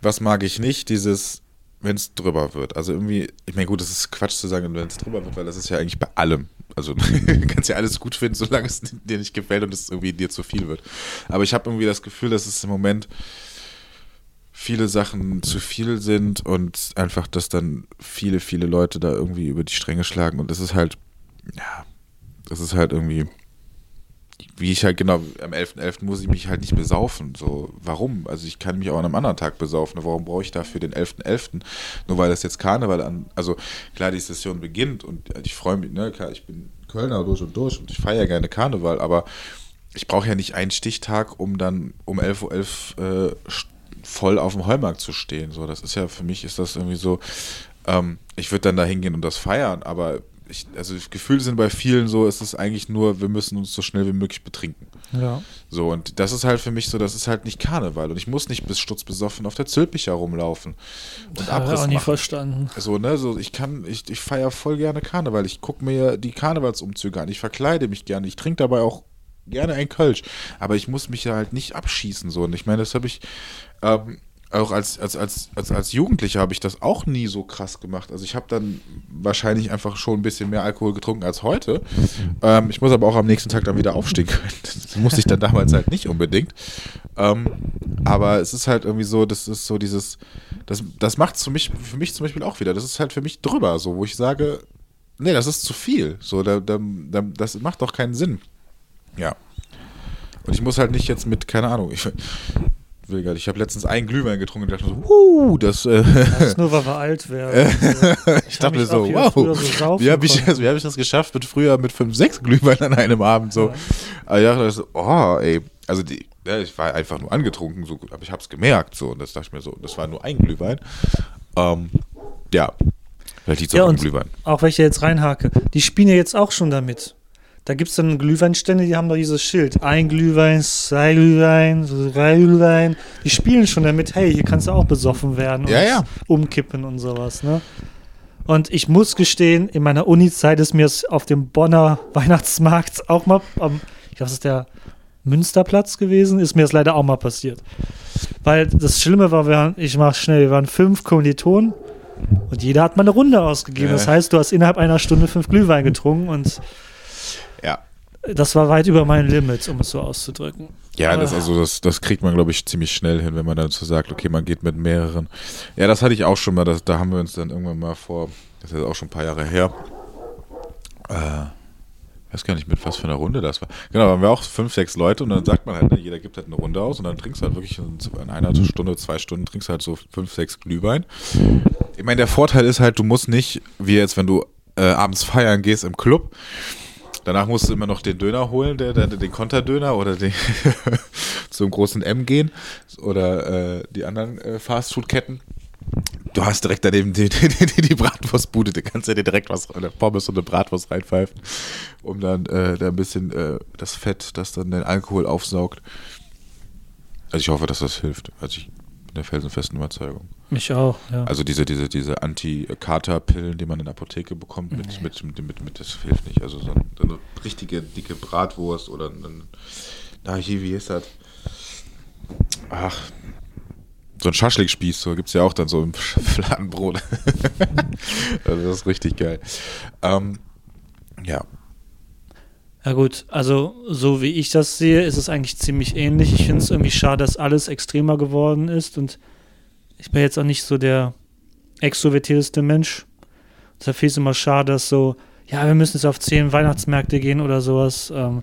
was mag ich nicht, dieses, wenn es drüber wird. Also irgendwie, ich meine, gut, das ist Quatsch zu sagen, wenn es drüber wird, weil das ist ja eigentlich bei allem. Also kannst ja alles gut finden, solange es dir nicht gefällt und es irgendwie dir zu viel wird. Aber ich habe irgendwie das Gefühl, dass es im Moment viele Sachen zu viel sind und einfach, dass dann viele, viele Leute da irgendwie über die Stränge schlagen und das ist halt, ja, das ist halt irgendwie, wie ich halt genau, am 11.11. muss ich mich halt nicht besaufen. So, warum? Also ich kann mich auch an einem anderen Tag besaufen. Warum brauche ich dafür den 11.11.? Nur weil das jetzt Karneval an, also klar, die Session beginnt und ich freue mich, ne, klar, ich bin Kölner durch und durch und ich feiere gerne Karneval, aber ich brauche ja nicht einen Stichtag, um dann um 11.11 Uhr äh, voll auf dem Heumarkt zu stehen. So, das ist ja, für mich ist das irgendwie so, ähm, ich würde dann da hingehen und das feiern, aber ich, also Gefühle sind bei vielen so, es ist eigentlich nur, wir müssen uns so schnell wie möglich betrinken. Ja. So, und das ist halt für mich so, das ist halt nicht Karneval. Und ich muss nicht bis stutzbesoffen auf der Zülpicher rumlaufen. Und habe ich Abriss auch nie machen. verstanden. So, ne, so, ich kann, ich, ich feiere voll gerne Karneval. Ich gucke mir die Karnevalsumzüge an. Ich verkleide mich gerne. Ich trinke dabei auch gerne ein Kölsch. Aber ich muss mich ja halt nicht abschießen, so. Und ich meine, das habe ich, ähm, auch als, als, als, als, als Jugendlicher habe ich das auch nie so krass gemacht. Also ich habe dann wahrscheinlich einfach schon ein bisschen mehr Alkohol getrunken als heute. Ähm, ich muss aber auch am nächsten Tag dann wieder aufstehen können. Das musste ich dann damals halt nicht unbedingt. Ähm, aber es ist halt irgendwie so, das ist so dieses, das, das macht für mich, für mich zum Beispiel auch wieder. Das ist halt für mich drüber, so, wo ich sage, nee, das ist zu viel. So, da, da, da, das macht doch keinen Sinn. Ja. Und ich muss halt nicht jetzt mit, keine Ahnung, ich nicht, ich habe letztens einen Glühwein getrunken und dachte so, huh, das, äh, Das ist nur, weil wir alt werden. ich dachte mir so, wow, so wie habe ich, wie hab ich das geschafft mit früher mit fünf, sechs Glühwein an einem Abend so. Ja. Ich dachte so, oh, ey, also die, ja, ich war einfach nur angetrunken, so, aber ich habe es gemerkt, so, und das dachte ich mir so, das war nur ein Glühwein. Ähm, ja, vielleicht liegt es Ja, auch am Glühwein. auch wenn ich jetzt reinhake, die spielen ja jetzt auch schon damit. Da gibt es dann Glühweinstände, die haben da dieses Schild. Ein Glühwein, zwei Glühwein, drei Glühwein. Die spielen schon damit, hey, hier kannst du auch besoffen werden und Ja, ja. umkippen und sowas, ne? Und ich muss gestehen, in meiner Uni-Zeit ist mir es auf dem Bonner Weihnachtsmarkt auch mal, am, ich glaube, das ist der Münsterplatz gewesen, ist mir das leider auch mal passiert. Weil das Schlimme war, wir waren, ich mach schnell, wir waren fünf Kommilitonen und jeder hat mal eine Runde ausgegeben. Ja. Das heißt, du hast innerhalb einer Stunde fünf Glühwein getrunken und Ja. das war weit über mein Limit, um es so auszudrücken. Ja, das, Ah. also das, das kriegt man, glaube ich, ziemlich schnell hin, wenn man dann so sagt, okay, man geht mit mehreren. Ja, das hatte ich auch schon mal, das, da haben wir uns dann irgendwann mal vor, das ist auch schon ein paar Jahre her, äh, weiß gar nicht, mit was für einer Runde das war. Genau, da waren wir auch fünf, sechs Leute und dann sagt man halt, ne, jeder gibt halt eine Runde aus und dann trinkst du halt wirklich in, in einer Stunde, zwei Stunden, trinkst du halt so fünf, sechs Glühwein. Ich meine, der Vorteil ist halt, du musst nicht, wie jetzt, wenn du äh, abends feiern gehst im Club, Danach musst du immer noch den Döner holen, der, der, den Konterdöner oder den, zum großen M gehen oder äh, die anderen äh, Fastfood-Ketten. Du hast direkt daneben die, die, die, die Bratwurstbude, da kannst du dir direkt was, oder Pommes und eine Bratwurst reinpfeifen, um dann äh, da ein bisschen äh, das Fett, das dann den Alkohol aufsaugt. Also ich hoffe, dass das hilft. Also ich bin der felsenfesten Überzeugung. Mich auch, ja. Also diese, diese, diese Anti-Kater-Pillen, die man in der Apotheke bekommt, mit, Nee. mit, mit, mit, mit, das hilft nicht. Also so eine, eine richtige dicke Bratwurst oder ein, na hier, wie ist das? Ach, so ein Schaschlikspieß, so gibt es ja auch dann so im Fladenbrot. also das ist richtig geil. Ähm, ja, Ja gut, also so wie ich das sehe, ist es eigentlich ziemlich ähnlich. Ich finde es irgendwie schade, dass alles extremer geworden ist und ich bin jetzt auch nicht so der extrovertierteste Mensch. Deshalb finde ich immer schade, dass so, ja, wir müssen jetzt auf zehn Weihnachtsmärkte gehen oder sowas. Ähm,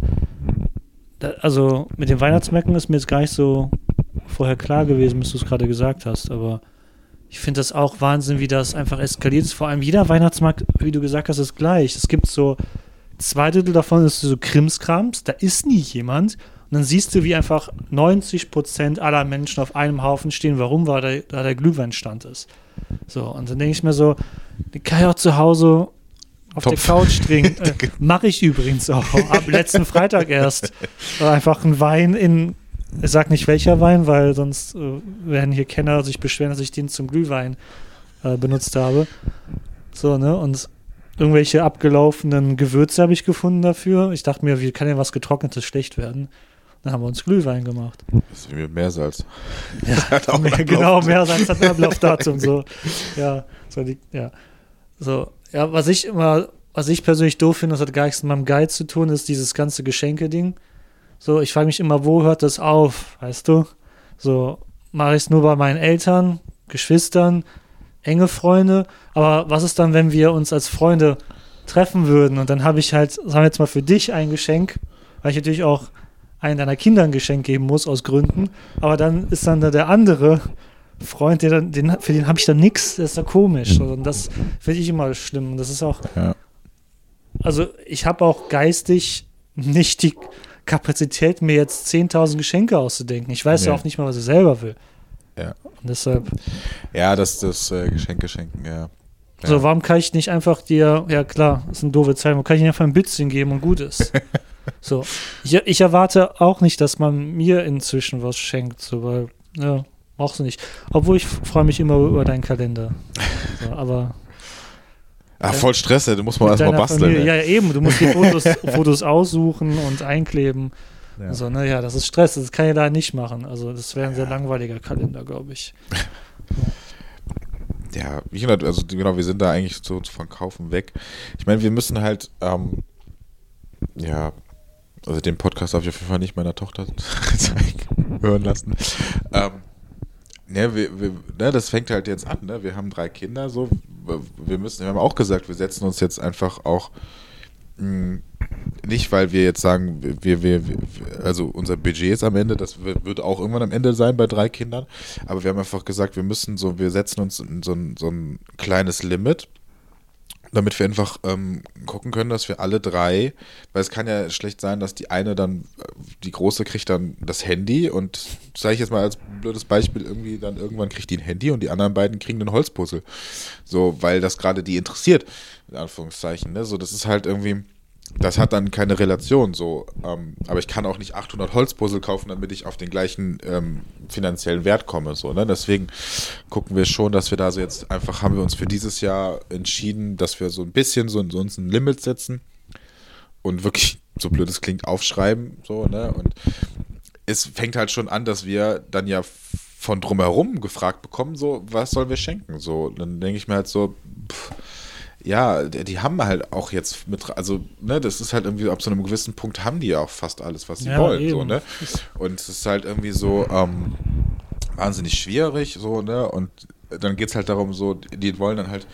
da, also mit den Weihnachtsmärkten ist mir jetzt gar nicht so vorher klar gewesen, bis du es gerade gesagt hast, aber ich finde das auch Wahnsinn, wie das einfach eskaliert ist. Vor allem jeder Weihnachtsmarkt, wie du gesagt hast, ist gleich. Es gibt so zwei Drittel davon ist so Krimskrams, da ist nie jemand. Und dann siehst du, wie einfach 90 Prozent aller Menschen auf einem Haufen stehen. Warum? Weil da, da der Glühweinstand ist. So, und dann denke ich mir so, die kann ich auch zu Hause auf Topf. der Couch trinken. Äh, Mache ich übrigens auch. Ab letzten Freitag erst. Einfach ein Wein in, ich sag nicht welcher Wein, weil sonst äh, werden hier Kenner sich beschweren, dass ich den zum Glühwein äh, benutzt habe. So, ne? Und irgendwelche abgelaufenen Gewürze habe ich gefunden dafür. Ich dachte mir, wie kann denn was Getrocknetes schlecht werden? Dann haben wir uns Glühwein gemacht. das ist wie mit Meersalz. Ja, Hat auch mehr, genau, als hat ein Ablaufdatum. So. Ja, so die, ja. So, ja, was ich immer, was ich persönlich doof finde, das hat gar nichts mit meinem Guide zu tun, ist dieses ganze Geschenke-Ding. So, ich frage mich immer, wo hört das auf, weißt du? So, mache ich es nur bei meinen Eltern, Geschwistern, enge Freunde, aber was ist dann, wenn wir uns als Freunde treffen würden und dann habe ich halt, sagen wir jetzt mal für dich ein Geschenk, weil ich natürlich auch einen deiner Kinder ein Geschenk geben muss aus Gründen, aber dann ist dann da der andere Freund, der dann, den, für den habe ich dann nichts, das ist ja komisch. Und das finde ich immer schlimm. Und das ist auch, Ja. also ich habe auch geistig nicht die Kapazität, mir jetzt 10.000 Geschenke auszudenken. Ich weiß ja Nee. auch nicht mal, was ich selber will. Ja. Und deshalb, Ja, das, das äh, Geschenke schenken, ja. ja. so, warum kann ich nicht einfach dir, ja klar, ist eine doofe Zeit, warum kann ich dir einfach ein Bützchen geben und gut ist? so, ich, ich erwarte auch nicht, dass man mir inzwischen was schenkt, so, weil, ja, brauchst du nicht. Obwohl ich freue mich immer über deinen Kalender. So, aber Ach, voll Stress, ey, du musst mal erstmal basteln. Familie, ja, eben, du musst die Fotos, Fotos aussuchen und einkleben. Ja. So, ne, ja, das ist Stress, das kann ich da nicht machen. Also, das wäre ein sehr langweiliger Kalender, glaube ich. Ja, wie gesagt, also genau, wir sind da eigentlich so von Kaufen weg. Ich meine, wir müssen halt, ähm, ja, also den Podcast darf ich auf jeden Fall nicht meiner Tochter hören lassen. Ähm, ne, wir, wir, ne, das fängt halt jetzt an, ne? Wir haben drei Kinder, so, wir müssen, wir haben auch gesagt, wir setzen uns jetzt einfach auch mh, nicht, weil wir jetzt sagen, wir, wir, wir, also unser Budget ist am Ende, das wird auch irgendwann am Ende sein bei drei Kindern, aber wir haben einfach gesagt, wir müssen so, wir setzen uns so so ein kleines Limit, damit wir einfach ähm, gucken können, dass wir alle drei, weil es kann ja schlecht sein, dass die eine dann, die große kriegt dann das Handy und sage ich jetzt mal als blödes Beispiel, irgendwie dann irgendwann kriegt die ein Handy und die anderen beiden kriegen einen Holzpuzzle. So, weil das gerade die interessiert, in Anführungszeichen. Ne? So, das ist halt irgendwie, das hat dann keine Relation so. Ähm, aber ich kann auch nicht 800 Holzpuzzle kaufen, damit ich auf den gleichen ähm, finanziellen Wert komme. So, ne? Deswegen gucken wir schon, dass wir da so jetzt einfach, haben wir uns für dieses Jahr entschieden, dass wir so ein bisschen so, so uns ein Limit setzen und wirklich, so blöd es klingt, aufschreiben. So, ne? Und es fängt halt schon an, dass wir dann ja von drumherum gefragt bekommen, so, was sollen wir schenken? So, dann denke ich mir halt so, pff, ja, die haben halt auch jetzt mit, also, ne, das ist halt irgendwie, ab so einem gewissen Punkt haben die ja auch fast alles, was sie Ja, wollen, eben. so, ne? Und es ist halt irgendwie so, ähm, wahnsinnig schwierig, so, ne? Und dann geht es halt darum, so, die wollen dann halt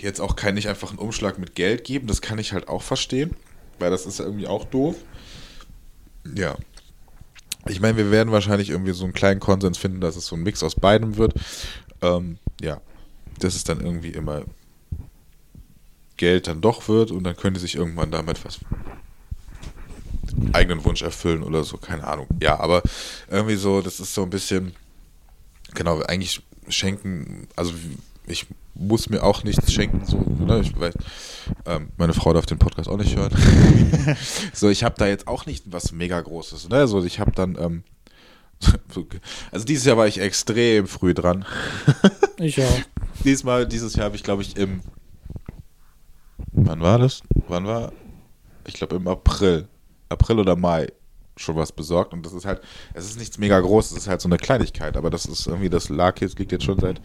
jetzt auch kein, nicht einfach einen Umschlag mit Geld geben, das kann ich halt auch verstehen, weil das ist ja irgendwie auch doof. Ja. Ich meine, wir werden wahrscheinlich irgendwie so einen kleinen Konsens finden, dass es so ein Mix aus beidem wird. Ähm, ja, dass es dann irgendwie immer Geld dann doch wird und dann könnte sich irgendwann damit was eigenen Wunsch erfüllen oder so, keine Ahnung. Ja, aber irgendwie so, das ist so ein bisschen, genau, eigentlich schenken, also ich muss mir auch nichts schenken, so, ne, ich weiß, ähm, meine Frau darf den Podcast auch nicht hören. so, ich habe da jetzt auch nicht was mega Großes, ne, so, ich habe dann, ähm, also dieses Jahr war ich extrem früh dran. Ich auch. Diesmal, dieses Jahr habe ich, glaube ich, im. Wann war das? Wann war? Ich glaube im April. April oder Mai schon was besorgt. Und das ist halt, es ist nichts mega groß, es ist halt so eine Kleinigkeit, aber das ist irgendwie, das lag jetzt, liegt jetzt schon seit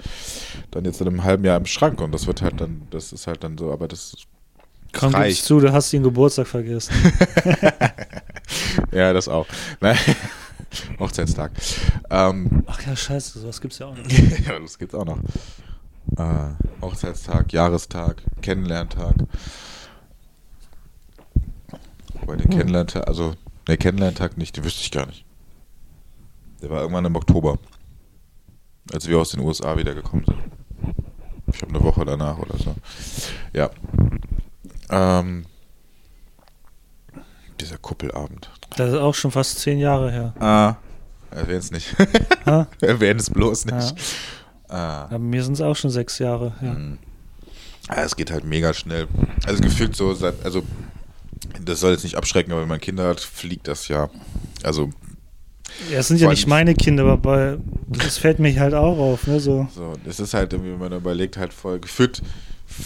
dann jetzt in einem halben Jahr im Schrank und das wird halt dann, das ist halt dann so, aber das, das Komm, gib's reicht. zu, du hast den Geburtstag vergessen. Ja, das auch. Nein. Hochzeitstag. Ähm, Ach ja, scheiße, sowas gibt's ja auch noch. ja, das gibt's auch noch. Äh, Hochzeitstag, Jahrestag, Kennenlerntag. Wobei den Kennenlerntag, also, ne, Kennenlerntag nicht, den wüsste ich gar nicht. Der war irgendwann im Oktober. Als wir aus den USA wiedergekommen sind. Ich glaube eine Woche danach oder so. Ja. Ähm, dieser Kuppelabend. Das ist auch schon fast zehn Jahre her. Ah. Erwähnen es nicht. Ha? Erwähnen es bloß nicht. Ja. Ah. Aber mir sind es auch schon sechs Jahre. Ja. Mhm. Ja, es geht halt mega schnell. Also gefühlt so, seit, also das soll jetzt nicht abschrecken, aber wenn man Kinder hat, fliegt das ja. Also Ja, es sind ja nicht meine Kinder, aber das fällt mir halt auch auf. Ne? So. so, es ist halt irgendwie, wenn man überlegt, halt voll gefühlt,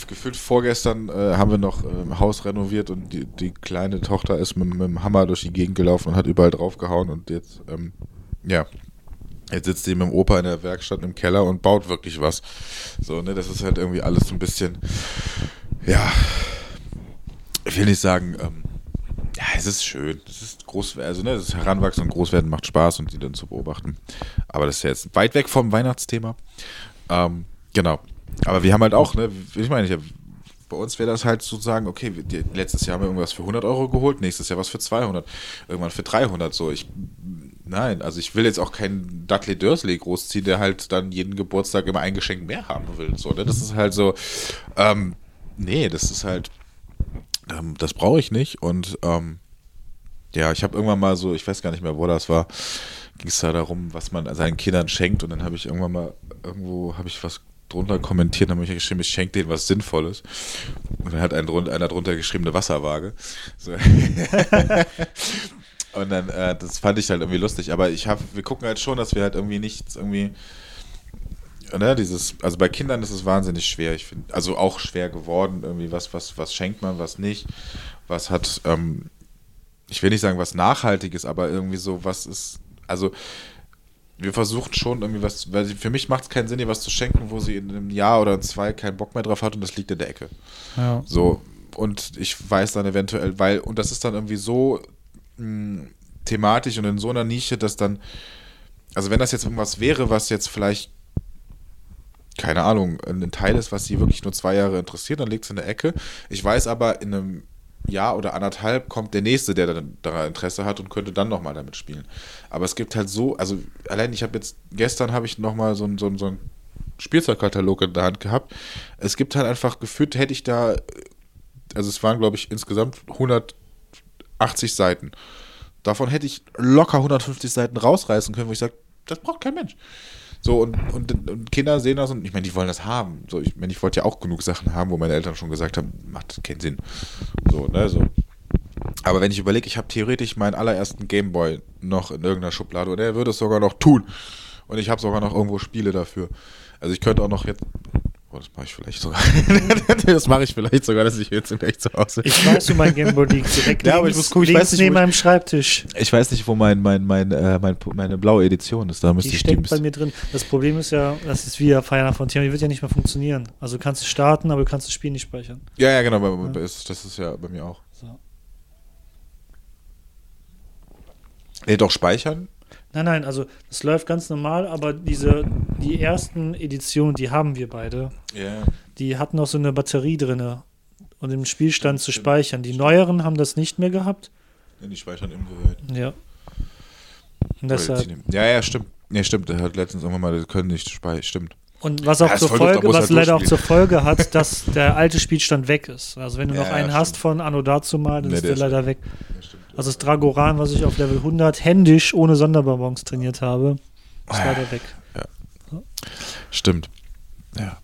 gefühlt vorgestern äh, haben wir noch ein Haus renoviert und die, die kleine Tochter ist mit, mit dem Hammer durch die Gegend gelaufen und hat überall draufgehauen und jetzt, ähm, ja, Jetzt sitzt sie mit dem Opa in der Werkstatt im Keller und baut wirklich was. So, ne, das ist halt irgendwie alles so ein bisschen, ja, ich will nicht sagen, ähm, ja, es ist schön. Es ist groß, also ne, das Heranwachsen und Großwerden macht Spaß und die dann zu beobachten. Aber das ist ja jetzt weit weg vom Weihnachtsthema. Ähm, genau. Aber wir haben halt auch, ne, ich meine, ich, bei uns wäre das halt sozusagen, okay, letztes Jahr haben wir irgendwas für 100 Euro geholt, nächstes Jahr was für 200, irgendwann für 300. So, ich, nein, also ich will jetzt auch keinen Dudley Dursley großziehen, der halt dann jeden Geburtstag immer ein Geschenk mehr haben will. So, ne? Das ist halt so, ähm, nee, das ist halt, ähm, das brauche ich nicht. Und ähm, ja, ich habe irgendwann mal so, ich weiß gar nicht mehr, wo das war, ging es da darum, was man seinen Kindern schenkt. Und dann habe ich irgendwann mal, irgendwo habe ich was drunter kommentiert, dann habe ich geschrieben, ich schenke denen was Sinnvolles. Und dann hat ein, einer drunter geschrieben, eine Wasserwaage. So. Und dann, äh, das fand ich halt irgendwie lustig. Aber ich habe, wir gucken halt schon, dass wir halt irgendwie nichts irgendwie, ne, dieses, also bei Kindern ist es wahnsinnig schwer. Ich finde, also auch schwer geworden, irgendwie, was, was, was schenkt man, was nicht, was hat, ähm, ich will nicht sagen, was Nachhaltiges, aber irgendwie so, was ist, also wir versuchen schon irgendwie was, weil für mich macht es keinen Sinn, ihr was zu schenken, wo sie in einem Jahr oder zwei keinen Bock mehr drauf hat und das liegt in der Ecke. Ja. So, und ich weiß dann eventuell, weil, und das ist dann irgendwie so mh, thematisch und in so einer Nische, dass dann, also wenn das jetzt irgendwas wäre, was jetzt vielleicht, keine Ahnung, ein Teil ist, was sie wirklich nur zwei Jahre interessiert, dann liegt es in der Ecke. Ich weiß aber, in einem Jahr oder anderthalb kommt der Nächste, der dann daran Interesse hat und könnte dann nochmal damit spielen. Aber es gibt halt so, also allein ich habe jetzt, gestern habe ich nochmal so so so ein Spielzeugkatalog in der Hand gehabt. Es gibt halt einfach gefühlt, hätte ich da, also es waren glaube ich insgesamt 180 Seiten. Davon hätte ich locker 150 Seiten rausreißen können, wo ich sage, das braucht kein Mensch. So, und, und, und, Kinder sehen das und ich meine, die wollen das haben. So, ich meine, ich wollte ja auch genug Sachen haben, wo meine Eltern schon gesagt haben, macht keinen Sinn. So, ne, so. Aber wenn ich überlege, ich habe theoretisch meinen allerersten Gameboy noch in irgendeiner Schublade und er würde es sogar noch tun. Und ich habe sogar noch irgendwo Spiele dafür. Also ich könnte auch noch jetzt. Oh, das mache ich vielleicht sogar. das mache ich vielleicht sogar, dass ich jetzt gleich zu Hause. Ich weiß, wo mein Gameboy liegt. Direkt Ja, links, aber ich muss gucken, ich weiß nicht, neben meinem Schreibtisch. Ich weiß nicht, wo mein, mein, mein, äh, mein, meine blaue Edition ist. Da müsste Die ich die. steckt bei mir drin. Das Problem ist ja, das ist wie ja Final Frontier, die wird ja nicht mehr funktionieren. Also du kannst es starten, aber du kannst das Spiel nicht speichern. Ja, ja, genau. ist- Das ist ja bei mir auch. So. Nee, doch speichern. Nein, nein, also das läuft ganz normal, aber diese, die ersten Editionen, die haben wir beide, Ja. die hatten noch so eine Batterie drinne und im Spielstand zu speichern. Die neueren haben das nicht mehr gehabt. Die speichern im Gerät. Ja. Und deshalb. Ja, ja, stimmt. Nee, stimmt. Der hat letztens irgendwann mal, die können nicht speichern. Stimmt. Und was auch Ja, zur Folge, was halt leider auch zur Folge hat, dass der alte Spielstand weg ist. Also wenn du Ja, noch ja, einen stimmt. hast von Anno dazu mal, dann Nee, ist der der ist leider weg. Ja. Also das Dragoran, was ich auf Level 100 händisch ohne Sonderbonbons trainiert habe, ist Ah, leider weg. Stimmt. Ja.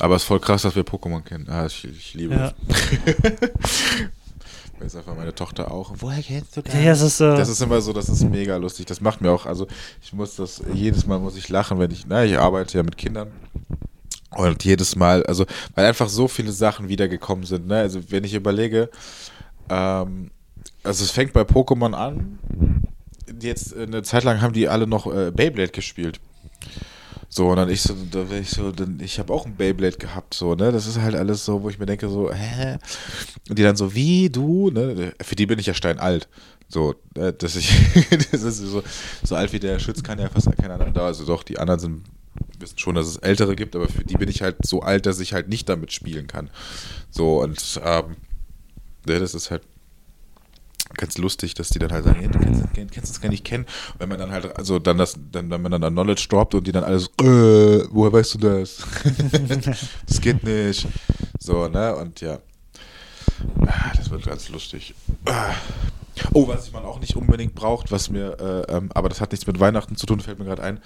Aber es ist voll krass, dass wir Pokémon kennen. Ah, ich, ich liebe Ja. das. Weiß einfach meine Tochter auch. Woher kennst du das? Ja, ja, es ist, äh, Das ist immer so, das ist mega lustig. Das macht mir auch, also ich muss das, jedes Mal muss ich lachen, wenn ich, na, ich arbeite ja mit Kindern. Und jedes Mal, also, weil einfach so viele Sachen wiedergekommen sind, ne? Also, wenn ich überlege, ähm, also es fängt bei Pokémon an. Jetzt äh, eine Zeit lang haben die alle noch äh, Beyblade gespielt. So, und dann ich so, da ich so, dann, ich habe auch ein Beyblade gehabt, so, ne? Das ist halt alles so, wo ich mir denke, so, hä? Und die dann so, wie, du, ne? Für die bin ich ja steinalt. So, äh, dass ich, das ist so, so alt wie der Schütz kann ja fast keiner da. Also doch, die anderen sind, wissen schon, dass es ältere gibt, aber für die bin ich halt so alt, dass ich halt nicht damit spielen kann. So, und, ähm, ne, das ist halt ganz lustig, dass die dann halt sagen, hey, du kennst, kennst, das gar nicht kennen. Und wenn man dann halt, also dann das, dann, wenn man dann an Knowledge droppt und die dann alles, äh, woher weißt du das? das geht nicht. So, ne? Und ja. Ah, Das wird ganz lustig. Ah. Oh, was man auch nicht unbedingt braucht, was mir, äh, ähm, aber das hat nichts mit Weihnachten zu tun, fällt mir gerade ein.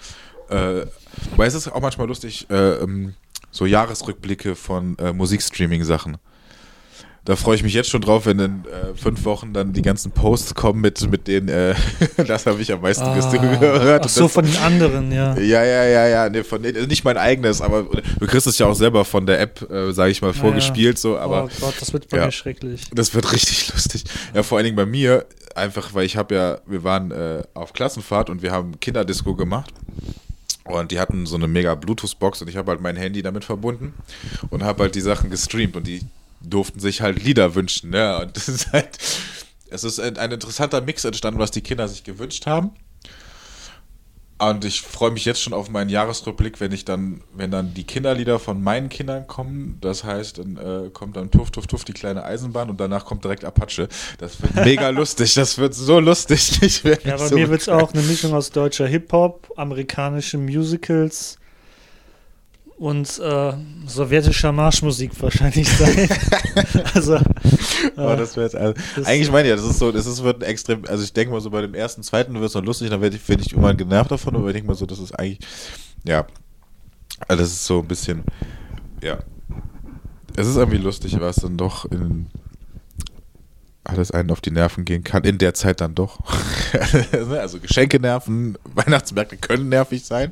Äh, weil es ist auch manchmal lustig, äh, ähm, so Jahresrückblicke von äh, Musikstreaming-Sachen. Da freue ich mich jetzt schon drauf, wenn in äh, fünf Wochen dann die ganzen Posts kommen mit, mit denen, äh, das habe ich am meisten ah, gehört. ach so, das- von den anderen, ja. ja, ja, ja, ja. Nee, von, nee, nicht mein eigenes, aber du kriegst es ja auch selber von der App, äh, sage ich mal, Ja, vorgespielt, so, aber oh Gott, das wird bei ja. mir schrecklich. das wird richtig lustig. Ja, vor allen Dingen bei mir, einfach, weil ich habe ja, wir waren äh, auf Klassenfahrt und wir haben Kinderdisco gemacht. Und die hatten so eine mega Bluetooth-Box und ich habe halt mein Handy damit verbunden und habe halt die Sachen gestreamt und die durften sich halt Lieder wünschen. Ne? Und das ist halt, es ist ein, interessanter Mix entstanden, was die Kinder sich gewünscht haben. Und ich freue mich jetzt schon auf meinen Jahresrückblick, wenn ich dann, wenn dann die Kinderlieder von meinen Kindern kommen. Das heißt, dann äh, kommt dann Tuff, Tuff, Tuff, die kleine Eisenbahn und danach kommt direkt Apache. Das wird mega lustig. Das wird so lustig. Ja, bei so mir wird es auch eine Mischung aus deutscher Hip-Hop, amerikanischen Musicals und äh, sowjetischer Marschmusik wahrscheinlich sein. also, äh, Oh, das jetzt, also, das- eigentlich meine ich ja, das ist so, das ist, wird ein extrem, also ich denke mal so bei dem ersten, zweiten wird es noch lustig, dann werde ich, werd ich immer genervt davon, aber ich denke mal so, das ist eigentlich, ja, also das ist so ein bisschen, ja, es ist irgendwie lustig, was dann doch in alles einen auf die Nerven gehen kann, in der Zeit dann doch. also Geschenke nerven, Weihnachtsmärkte können nervig sein.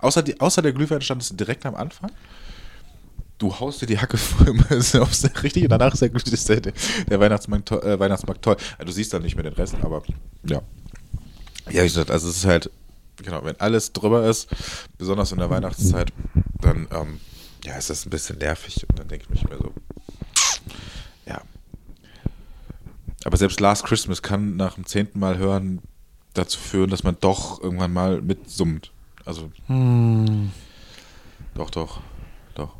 Außer, die, außer der Glühweinstand ist direkt am Anfang. Du haust dir die Hacke voll, richtig, und danach ist der, der, der Weihnachtsmarkt, äh, Weihnachtsmarkt toll. Ja, du siehst dann nicht mehr den Rest, aber ja. Ja, wie gesagt, also es ist halt, genau, wenn alles drüber ist, besonders in der Weihnachtszeit, dann ähm, ja, ist das ein bisschen nervig und dann denke ich mich mehr so, ja. Aber selbst Last Christmas kann nach dem zehnten Mal hören dazu führen, dass man doch irgendwann mal mitsummt. Also hm, doch, doch, doch.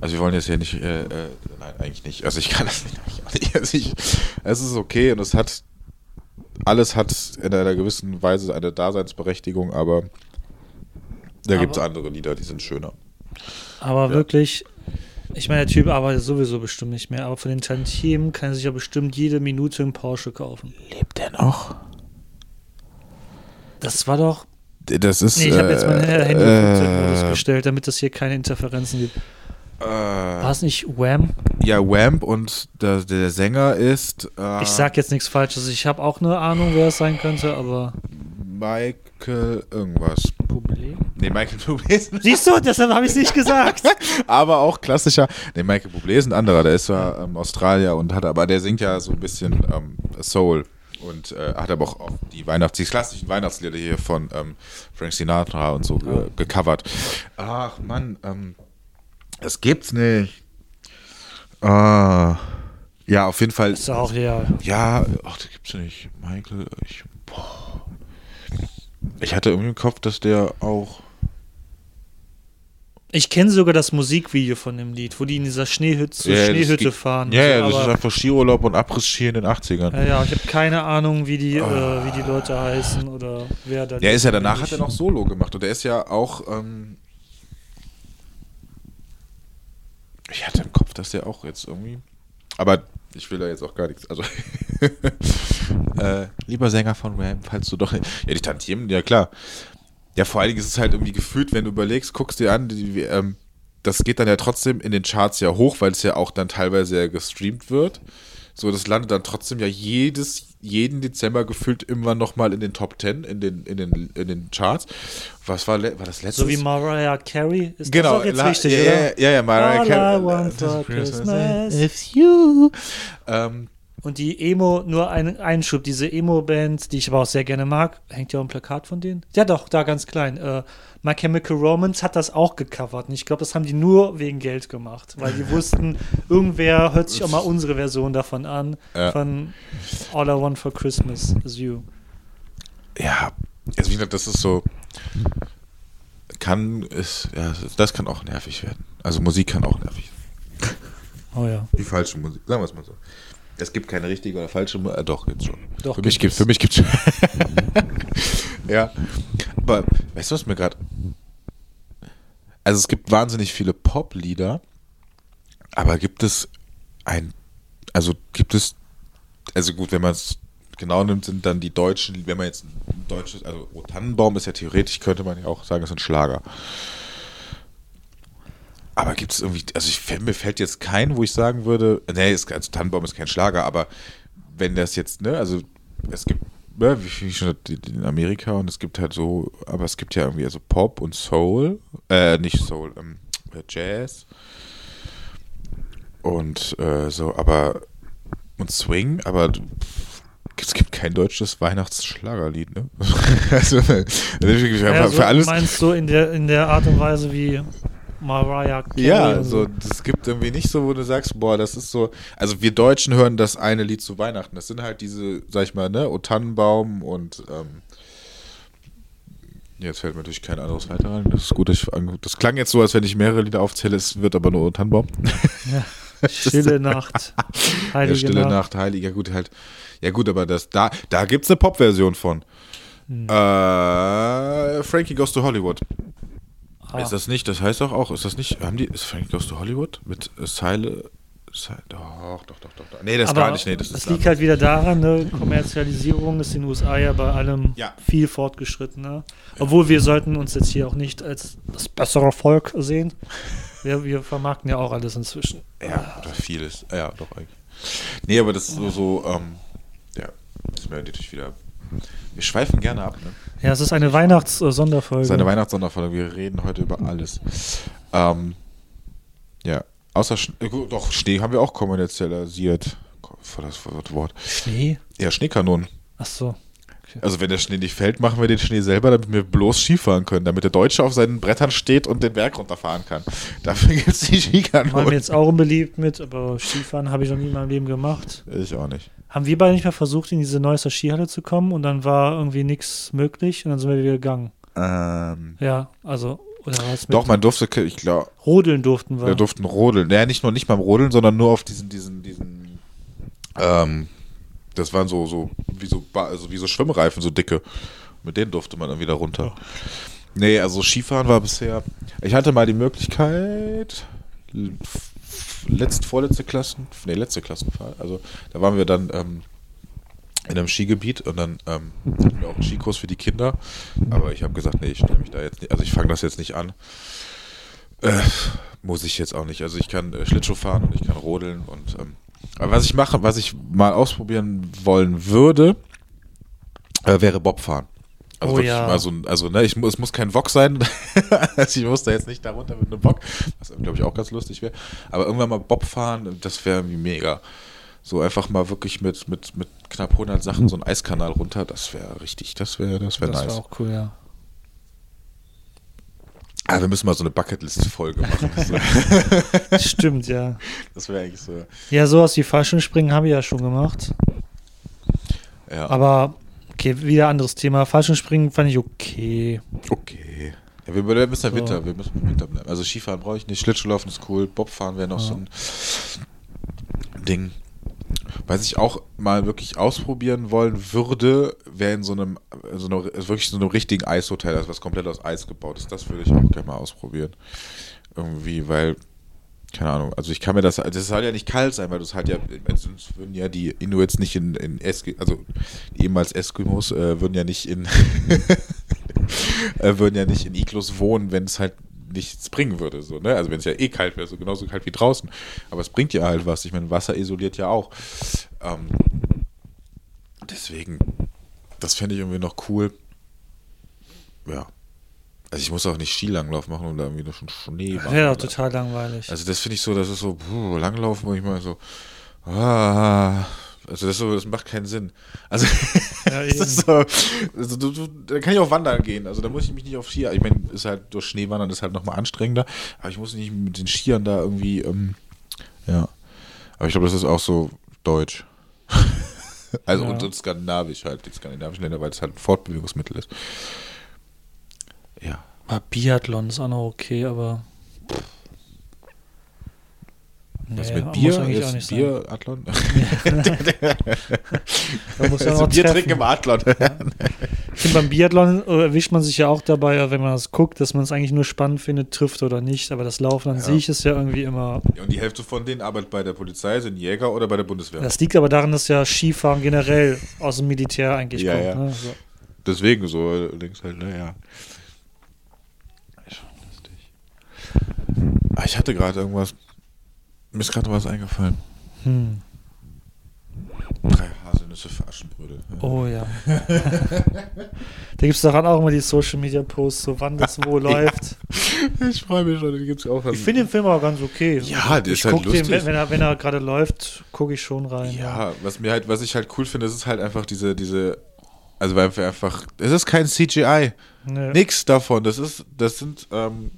Also wir wollen jetzt ja nicht, äh, äh, nein, eigentlich nicht. Also ich kann das nicht. Also ich, es ist okay und es hat, alles hat in einer gewissen Weise eine Daseinsberechtigung, aber Da gibt es andere Lieder, die sind schöner. Aber Ja. wirklich, ich meine, der Typ arbeitet sowieso bestimmt nicht mehr, aber von den Tantiemen kann er sich ja bestimmt jede Minute einen Porsche kaufen. Lebt der noch? Das war doch. Das ist. Nee, ich habe jetzt mein äh, Handy Flugzeugmodus äh, gestellt, damit es hier keine Interferenzen gibt. War äh, es nicht Wham? ja, Wamp und der, der Sänger ist. Äh, Ich sag jetzt nichts Falsches. Ich habe auch eine Ahnung, wer es sein könnte, aber. Michael irgendwas. Problem? Nee, Michael Bublé ist ein Siehst du, deshalb habe ich es nicht gesagt. aber auch klassischer. Nee, Michael Bublé ist ein anderer, der ist ja ähm, Australier und hat aber der singt ja so ein bisschen ähm, Soul und äh, hat aber auch, die Weihnachts die klassischen Weihnachtslieder hier von ähm, Frank Sinatra und so ge gecovert. Ach Mann, ähm, das gibt's nicht. Ah, ja, auf jeden Fall. Ist ja auch real. Ja, ach, das gibt's nicht. Michael, ich, boah. ich hatte irgendwie im Kopf, dass der auch Ich kenne sogar das Musikvideo von dem Lied, wo die in dieser Schneehütte, Ja, Schneehütte fahren. Ja, ja, so, das ist einfach Skiurlaub und Abriss-Ski in den 80ern. ja, ja, ich habe keine Ahnung, wie die, Ah. äh, wie die Leute heißen oder wer da. Der ist ja danach, hat er noch Solo gemacht und der ist ja auch. Ähm, ich hatte im Kopf, dass der auch jetzt irgendwie. Aber ich will da jetzt auch gar nichts. Also. äh, lieber Sänger von Ram, falls du doch. Ja, die Tantiemen, ja klar. Ja, vor allen Dingen ist es halt irgendwie gefühlt, wenn du überlegst, guckst dir an, die, ähm, das geht dann ja trotzdem in den Charts ja hoch, weil es ja auch dann teilweise ja gestreamt wird. So, das landet dann trotzdem ja jedes, jeden Dezember gefühlt immer nochmal in den Top 10, in den, in den, in den Charts. Was war, war das letzte? So wie Mariah Carey. Ist Genau, das auch jetzt la- richtig, ja, oder? Ja, ja, Mariah All I Carey. want for Christmas. It's you. Ähm, Und die Emo, nur ein Einschub, diese Emo-Band, die ich aber auch sehr gerne mag, hängt ja auch ein Plakat von denen? Ja doch, da ganz klein. Äh, My Chemical Romance hat das auch gecovert. Und ich glaube, das haben die nur wegen Geld gemacht, weil die wussten, irgendwer hört sich auch mal unsere Version davon an, Ja. von All I Want for Christmas is You. ja, also wie gesagt, das ist so. Kann, ist, ja, das kann auch nervig werden. Also Musik kann auch nervig sein. Oh ja. Die falsche Musik, sagen wir es mal so. Es gibt keine richtige oder falsche Musik. Äh, doch, gibt's schon. Doch, für mich gibt für mich gibt's schon. ja. Aber weißt du, was mir gerade. Also es gibt wahnsinnig viele Pop-Lieder, aber gibt es ein. Also gibt es. Also gut, wenn man es genau nimmt, sind dann die deutschen, wenn man jetzt ein deutsches, also O Tannenbaum ist ja theoretisch, könnte man ja auch sagen, ist ein Schlager. Aber gibt es irgendwie, also ich, mir fällt jetzt kein, wo ich sagen würde, nee, ist, also Tannenbaum ist kein Schlager, aber wenn das jetzt, ne, also es gibt, ne, wie, schon in Amerika und es gibt halt so, aber es gibt ja irgendwie also Pop und Soul, äh, nicht Soul, ähm, Jazz und äh, so, aber und Swing, aber es gibt kein deutsches Weihnachtsschlagerlied, ne? also, Ja, so für alles. meinst du in der, in der Art und Weise wie Mariah Carey? Ja, und so, es gibt irgendwie nicht so, wo du sagst, boah, das ist so, also wir Deutschen hören das eine Lied zu Weihnachten. Das sind halt diese, sag ich mal, ne, O Tannenbaum und ähm, jetzt fällt mir natürlich kein anderes weiter rein. Das ist gut, ich, das klang jetzt so, als wenn ich mehrere Lieder aufzähle, es wird aber nur O Tannenbaum. Stille Nacht, Ja, Heilige Stille Nacht. Nacht, Heilig, ja gut, halt, ja gut, aber das, da, da gibt's eine Pop-Version von. Hm. Äh, Frankie Goes to Hollywood. Ah. Ist das nicht, das heißt auch, auch, ist das nicht, haben die, ist Frankie Goes to Hollywood mit äh, Seile, Seile, doch, doch, doch, doch, doch. Nee, das ist Aber gar nicht, nee, das ist liegt halt wieder daran, ne, Kommerzialisierung ist in den USA ja bei allem Ja. viel fortgeschrittener. Obwohl wir sollten uns jetzt hier auch nicht als das bessere Volk sehen. Wir, wir vermarkten ja auch alles inzwischen. Ja, oder vieles. Ja, doch eigentlich. Nee, aber das ist so, so ähm, ja, das ist mir natürlich wieder. Wir schweifen gerne ab, ne? Ja, es ist eine Weihnachts-Sonderfolge. Das ist eine Weihnachtssonderfolge. Wir reden heute über alles. Ähm, ja, außer Sch äh, doch, Schnee haben wir auch kommerzialisiert. Voll das, Wort. Schnee? Ja, Schneekanonen. Ach so. Also wenn der Schnee nicht fällt, machen wir den Schnee selber, damit wir bloß Skifahren können, damit der Deutsche auf seinen Brettern steht und den Berg runterfahren kann. Dafür gibt es die War mir Skikanonen. jetzt auch unbeliebt mit, aber Skifahren habe ich noch nie in meinem Leben gemacht. Ich auch nicht. Haben wir beide nicht mal versucht, in diese neueste Skihalle zu kommen und dann war irgendwie nichts möglich und dann sind wir wieder gegangen. Ähm, Ja, also, oder was doch, man durfte, ich glaube, Rodeln durften wir. wir durften rodeln. Naja, nicht nur nicht beim Rodeln, sondern nur auf diesen, diesen, diesen, ähm, das waren so, so, wie so, also wie so Schwimmreifen, so dicke. Mit denen durfte man dann wieder runter. Nee, also Skifahren war bisher. Ich hatte mal die Möglichkeit, letzt, vorletzte Klassen, nee, letzte Klassenfahrt. Also da waren wir dann ähm, in einem Skigebiet und dann ähm, hatten wir auch einen Skikurs für die Kinder. Aber ich habe gesagt, nee, ich stelle mich da jetzt nicht, also ich fange das jetzt nicht an. Äh, muss ich jetzt auch nicht. Also ich kann äh, Schlittschuh fahren und ich kann rodeln und ähm, aber was ich mache, was ich mal ausprobieren wollen würde, äh, wäre Bobfahren. Also Oh ja. so also ne, ich es muss kein Wok sein. also ich muss da jetzt nicht darunter mit einem Wok, was glaube ich auch ganz lustig wäre. Aber irgendwann mal Bob fahren, das wäre irgendwie mega. So einfach mal wirklich mit, mit, mit knapp 100 Sachen so einen Eiskanal runter, das wäre richtig, das wäre das wäre Das nice. war auch cool, ja. Ah, wir müssen mal so eine Bucketlist-Folge machen. Stimmt, ja. das wäre eigentlich so. Ja, sowas wie Fallschirmspringen habe ich ja schon gemacht. Ja, Aber, okay, wieder anderes Thema. Fallschirmspringen fand ich okay. okay. Ja, wir, wir müssen ja So. Winter, wir müssen im Winter bleiben. Also Skifahren brauche ich nicht, Schlittschuhlaufen ist cool, Bobfahren wäre noch Ja. so ein Ding. Was ich auch mal wirklich ausprobieren wollen würde, wäre in so einem, so einer, wirklich so einem richtigen Eishotel, also was komplett aus Eis gebaut ist. Das würde ich auch gerne mal ausprobieren. Irgendwie, weil, keine Ahnung, also ich kann mir das, das soll ja nicht kalt sein, weil du es halt ja, sonst würden ja die Inuits nicht in, in Eski, also ehemals Eskimos äh, würden ja nicht in, äh, würden ja nicht in Iglus wohnen, wenn es halt nichts bringen würde. So, ne? Also wenn es ja eh kalt wäre, so genauso kalt wie draußen. Aber es bringt ja halt was. Ich meine, Wasser isoliert ja auch. Ähm, deswegen, das fände ich irgendwie noch cool. Ja. Also ich muss auch nicht Skilanglauf machen und da irgendwie noch schon Schnee Das machen. wäre doch total langweilig. Also das finde ich so, das ist so, puh, Langlaufen, wo ich mal so, ah, also das, so, das macht keinen Sinn. Also Ja, so, also du, du, da kann ich auch wandern gehen. Also da muss ich mich nicht auf Skier. Ich meine, ist halt durch Schneewandern ist halt nochmal anstrengender, aber ich muss nicht mit den Skiern da irgendwie, ähm, ja. Aber ich glaube, das ist auch so deutsch. also Ja. und, und skandinavisch halt, die skandinavischen Länder, weil es halt ein Fortbewegungsmittel ist. Ja. Aber Biathlon ist auch noch okay, aber. Was Nee, mit muss Bier? sein. Bier, Athlon? Da muss ja Also noch Bier treffen. trinken im Athlon. Ich finde, beim Biathlon erwischt man sich ja auch dabei, wenn man das guckt, dass man es eigentlich nur spannend findet, trifft oder nicht. Aber das Laufen an Ja. sich ist ja irgendwie immer. Und die Hälfte von denen arbeitet bei der Polizei, sind Jäger oder bei der Bundeswehr. Das liegt aber daran, dass ja Skifahren generell aus dem Militär eigentlich Ja, kommt. ja. Ne? So. Deswegen so links halt, naja. Ist schon lustig. Ah, ich hatte gerade irgendwas. Mir ist gerade was eingefallen. Hm. Drei Haselnüsse für Aschenbrödel. Ja. Oh ja. da gibt es daran auch immer die Social Media Posts, so wann das wo läuft. Ich freue mich schon, die gibt's auch. Ich finde den Film aber ganz okay. Ja, der ich ist halt guck Den, lustig. wenn, er, wenn er gerade läuft, gucke ich schon rein. Ja, was mir halt, was ich halt cool finde, ist halt einfach diese, diese, also weil wir einfach, es ist kein CGI, Nee. nix davon. Das ist, das sind, ähm,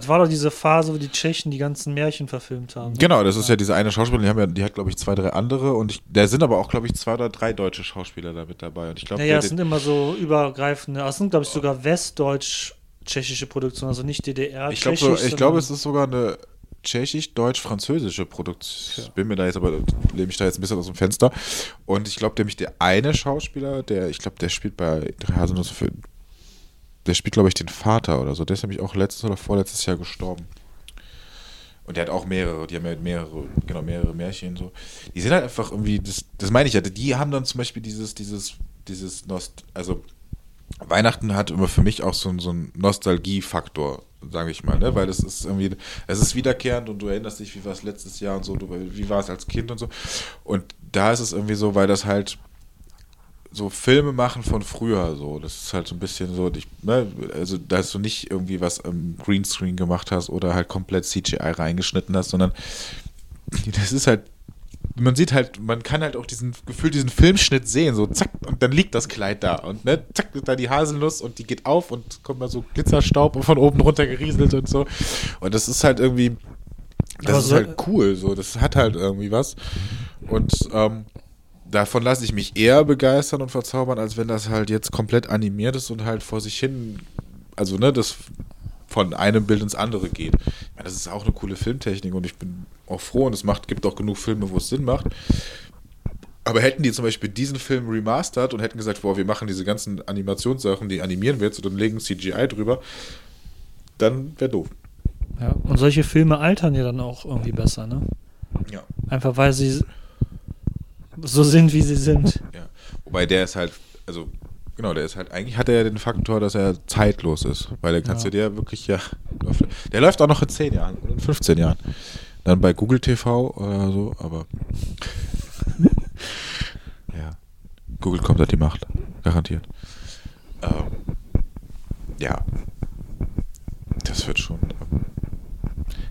Das war doch diese Phase, wo die Tschechen die ganzen Märchen verfilmt haben. ne? Genau, das ist ja diese eine Schauspielerin, die haben ja, die hat glaube ich zwei, drei andere und ich, da sind aber auch glaube ich zwei oder drei deutsche Schauspieler da mit dabei und ich glaube, Naja, es sind immer so übergreifende, es sind, glaube ich, sogar westdeutsch-tschechische Produktionen, also nicht DDR. ich glaube, so, ich glaube, es ist sogar eine tschechisch-deutsch-französische Produktion. Bin mir da jetzt aber lehne mich da jetzt ein bisschen aus dem Fenster und ich glaube, nämlich der eine Schauspieler, der, ich glaube, der spielt bei drei Haselnüsse für, der spielt glaube ich den Vater oder so. Der ist nämlich auch letztes oder vorletztes Jahr gestorben. Und der hat auch mehrere, die haben ja mehrere, genau, mehrere Märchen so. Die sind halt einfach irgendwie, das, das meine ich ja, die haben dann zum Beispiel dieses, dieses, dieses Nost, also Weihnachten hat immer für mich auch so, so einen Nostalgiefaktor, sage ich mal, ne? Weil das ist irgendwie, es ist wiederkehrend und du erinnerst dich, wie war es letztes Jahr und so, du, wie war es als Kind und so. Und da ist es irgendwie so, weil das halt so Filme machen von früher so. Das ist halt so ein bisschen so, ich, ne, also da du nicht irgendwie was im Greenscreen gemacht hast oder halt komplett CGI reingeschnitten hast, sondern das ist halt, man sieht halt, man kann halt auch diesen Gefühl, diesen Filmschnitt sehen, so zack, und dann liegt das Kleid da und ne, zack, da die Haselnuss und die geht auf und kommt mal so Glitzerstaub von oben runter gerieselt und so. Und das ist halt irgendwie, das Aber ist so- halt cool, so, das hat halt irgendwie was. Und ähm, davon lasse ich mich eher begeistern und verzaubern, als wenn das halt jetzt komplett animiert ist und halt vor sich hin, also ne, das von einem Bild ins andere geht. Meine, das ist auch eine coole Filmtechnik und ich bin auch froh und es macht, gibt auch genug Filme, wo es Sinn macht. Aber hätten die zum Beispiel diesen Film remastert und hätten gesagt, boah, wir machen diese ganzen Animationssachen, die animieren wir jetzt und dann legen CGI drüber, dann wäre doof. Ja, und solche Filme altern ja dann auch irgendwie besser, ne? Ja. Einfach weil sie so sind, wie sie sind. ja. Wobei der ist halt, also genau, der ist halt, eigentlich hat er ja den Faktor, dass er zeitlos ist. Weil der kannst Ja. du dir wirklich, ja, der läuft auch noch in 10 Jahren oder in 15 Jahren. Dann bei Google TV oder so, aber ja, Google kommt an die Macht, garantiert. Ähm, ja, das wird schon.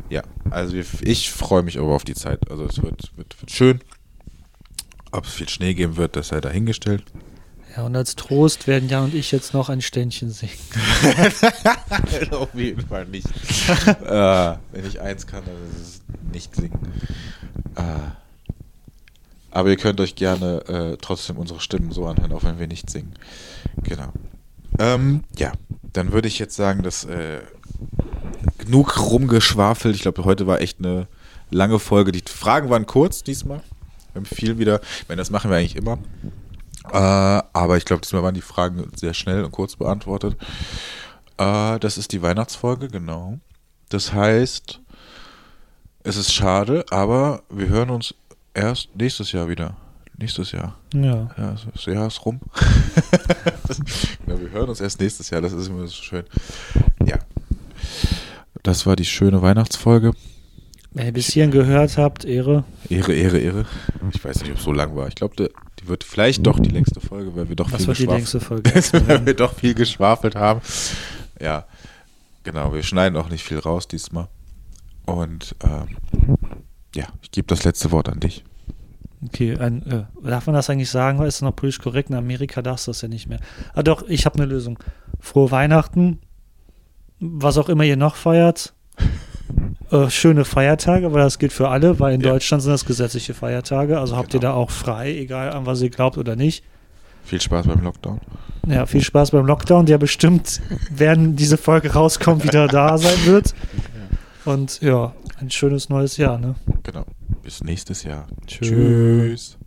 Ja, also ich freue mich aber auf die Zeit. Also es wird, wird, wird schön. Ob es viel Schnee geben wird, das sei dahingestellt. Ja, und als Trost werden Jan und ich jetzt noch ein Ständchen singen. Auf jeden Fall nicht. äh, wenn ich eins kann, dann ist es nicht singen. Äh, aber ihr könnt euch gerne äh, trotzdem unsere Stimmen so anhören, auch wenn wir nicht singen. Genau. Ähm, ja, dann würde ich jetzt sagen, dass äh, genug rumgeschwafelt. Ich glaube, heute war echt eine lange Folge. Die Fragen waren kurz diesmal. Wir haben viel wieder. Ich meine, das machen wir eigentlich immer. Äh, aber ich glaube, diesmal waren die Fragen sehr schnell und kurz beantwortet. Äh, das ist die Weihnachtsfolge, genau. Das heißt, es ist schade, aber wir hören uns erst nächstes Jahr wieder. Nächstes Jahr. Ja. Ja, das Jahr ist rum. genau, wir hören uns erst nächstes Jahr, das ist immer so schön. Ja. Das war die schöne Weihnachtsfolge. Wenn ihr bis hierhin gehört habt, Ehre. Ehre, Ehre, Ehre. Ich weiß nicht, ob es so lang war. Ich glaube, die, wird vielleicht doch die längste Folge, weil wir doch Was viel wird die geschwafelt- längste Folge? weil wir doch viel geschwafelt haben. Ja, genau. Wir schneiden auch nicht viel raus diesmal. Und ähm, ja, ich gebe das letzte Wort an dich. Okay, ein, äh, darf man das eigentlich sagen? Ist das noch politisch korrekt? In Amerika darfst du das ja nicht mehr. Ah doch, ich habe eine Lösung. Frohe Weihnachten, was auch immer ihr noch feiert. Äh, schöne Feiertage, weil das gilt für alle, weil in Ja. Deutschland sind das gesetzliche Feiertage. Also habt ihr Genau. da auch frei, egal an was ihr glaubt oder nicht. Viel Spaß beim Lockdown. Ja, viel Spaß beim Lockdown, der bestimmt, während diese Folge rauskommt, wieder da sein wird. Und ja, ein schönes neues Jahr, ne? Genau. Bis nächstes Jahr. Tschö. Tschüss.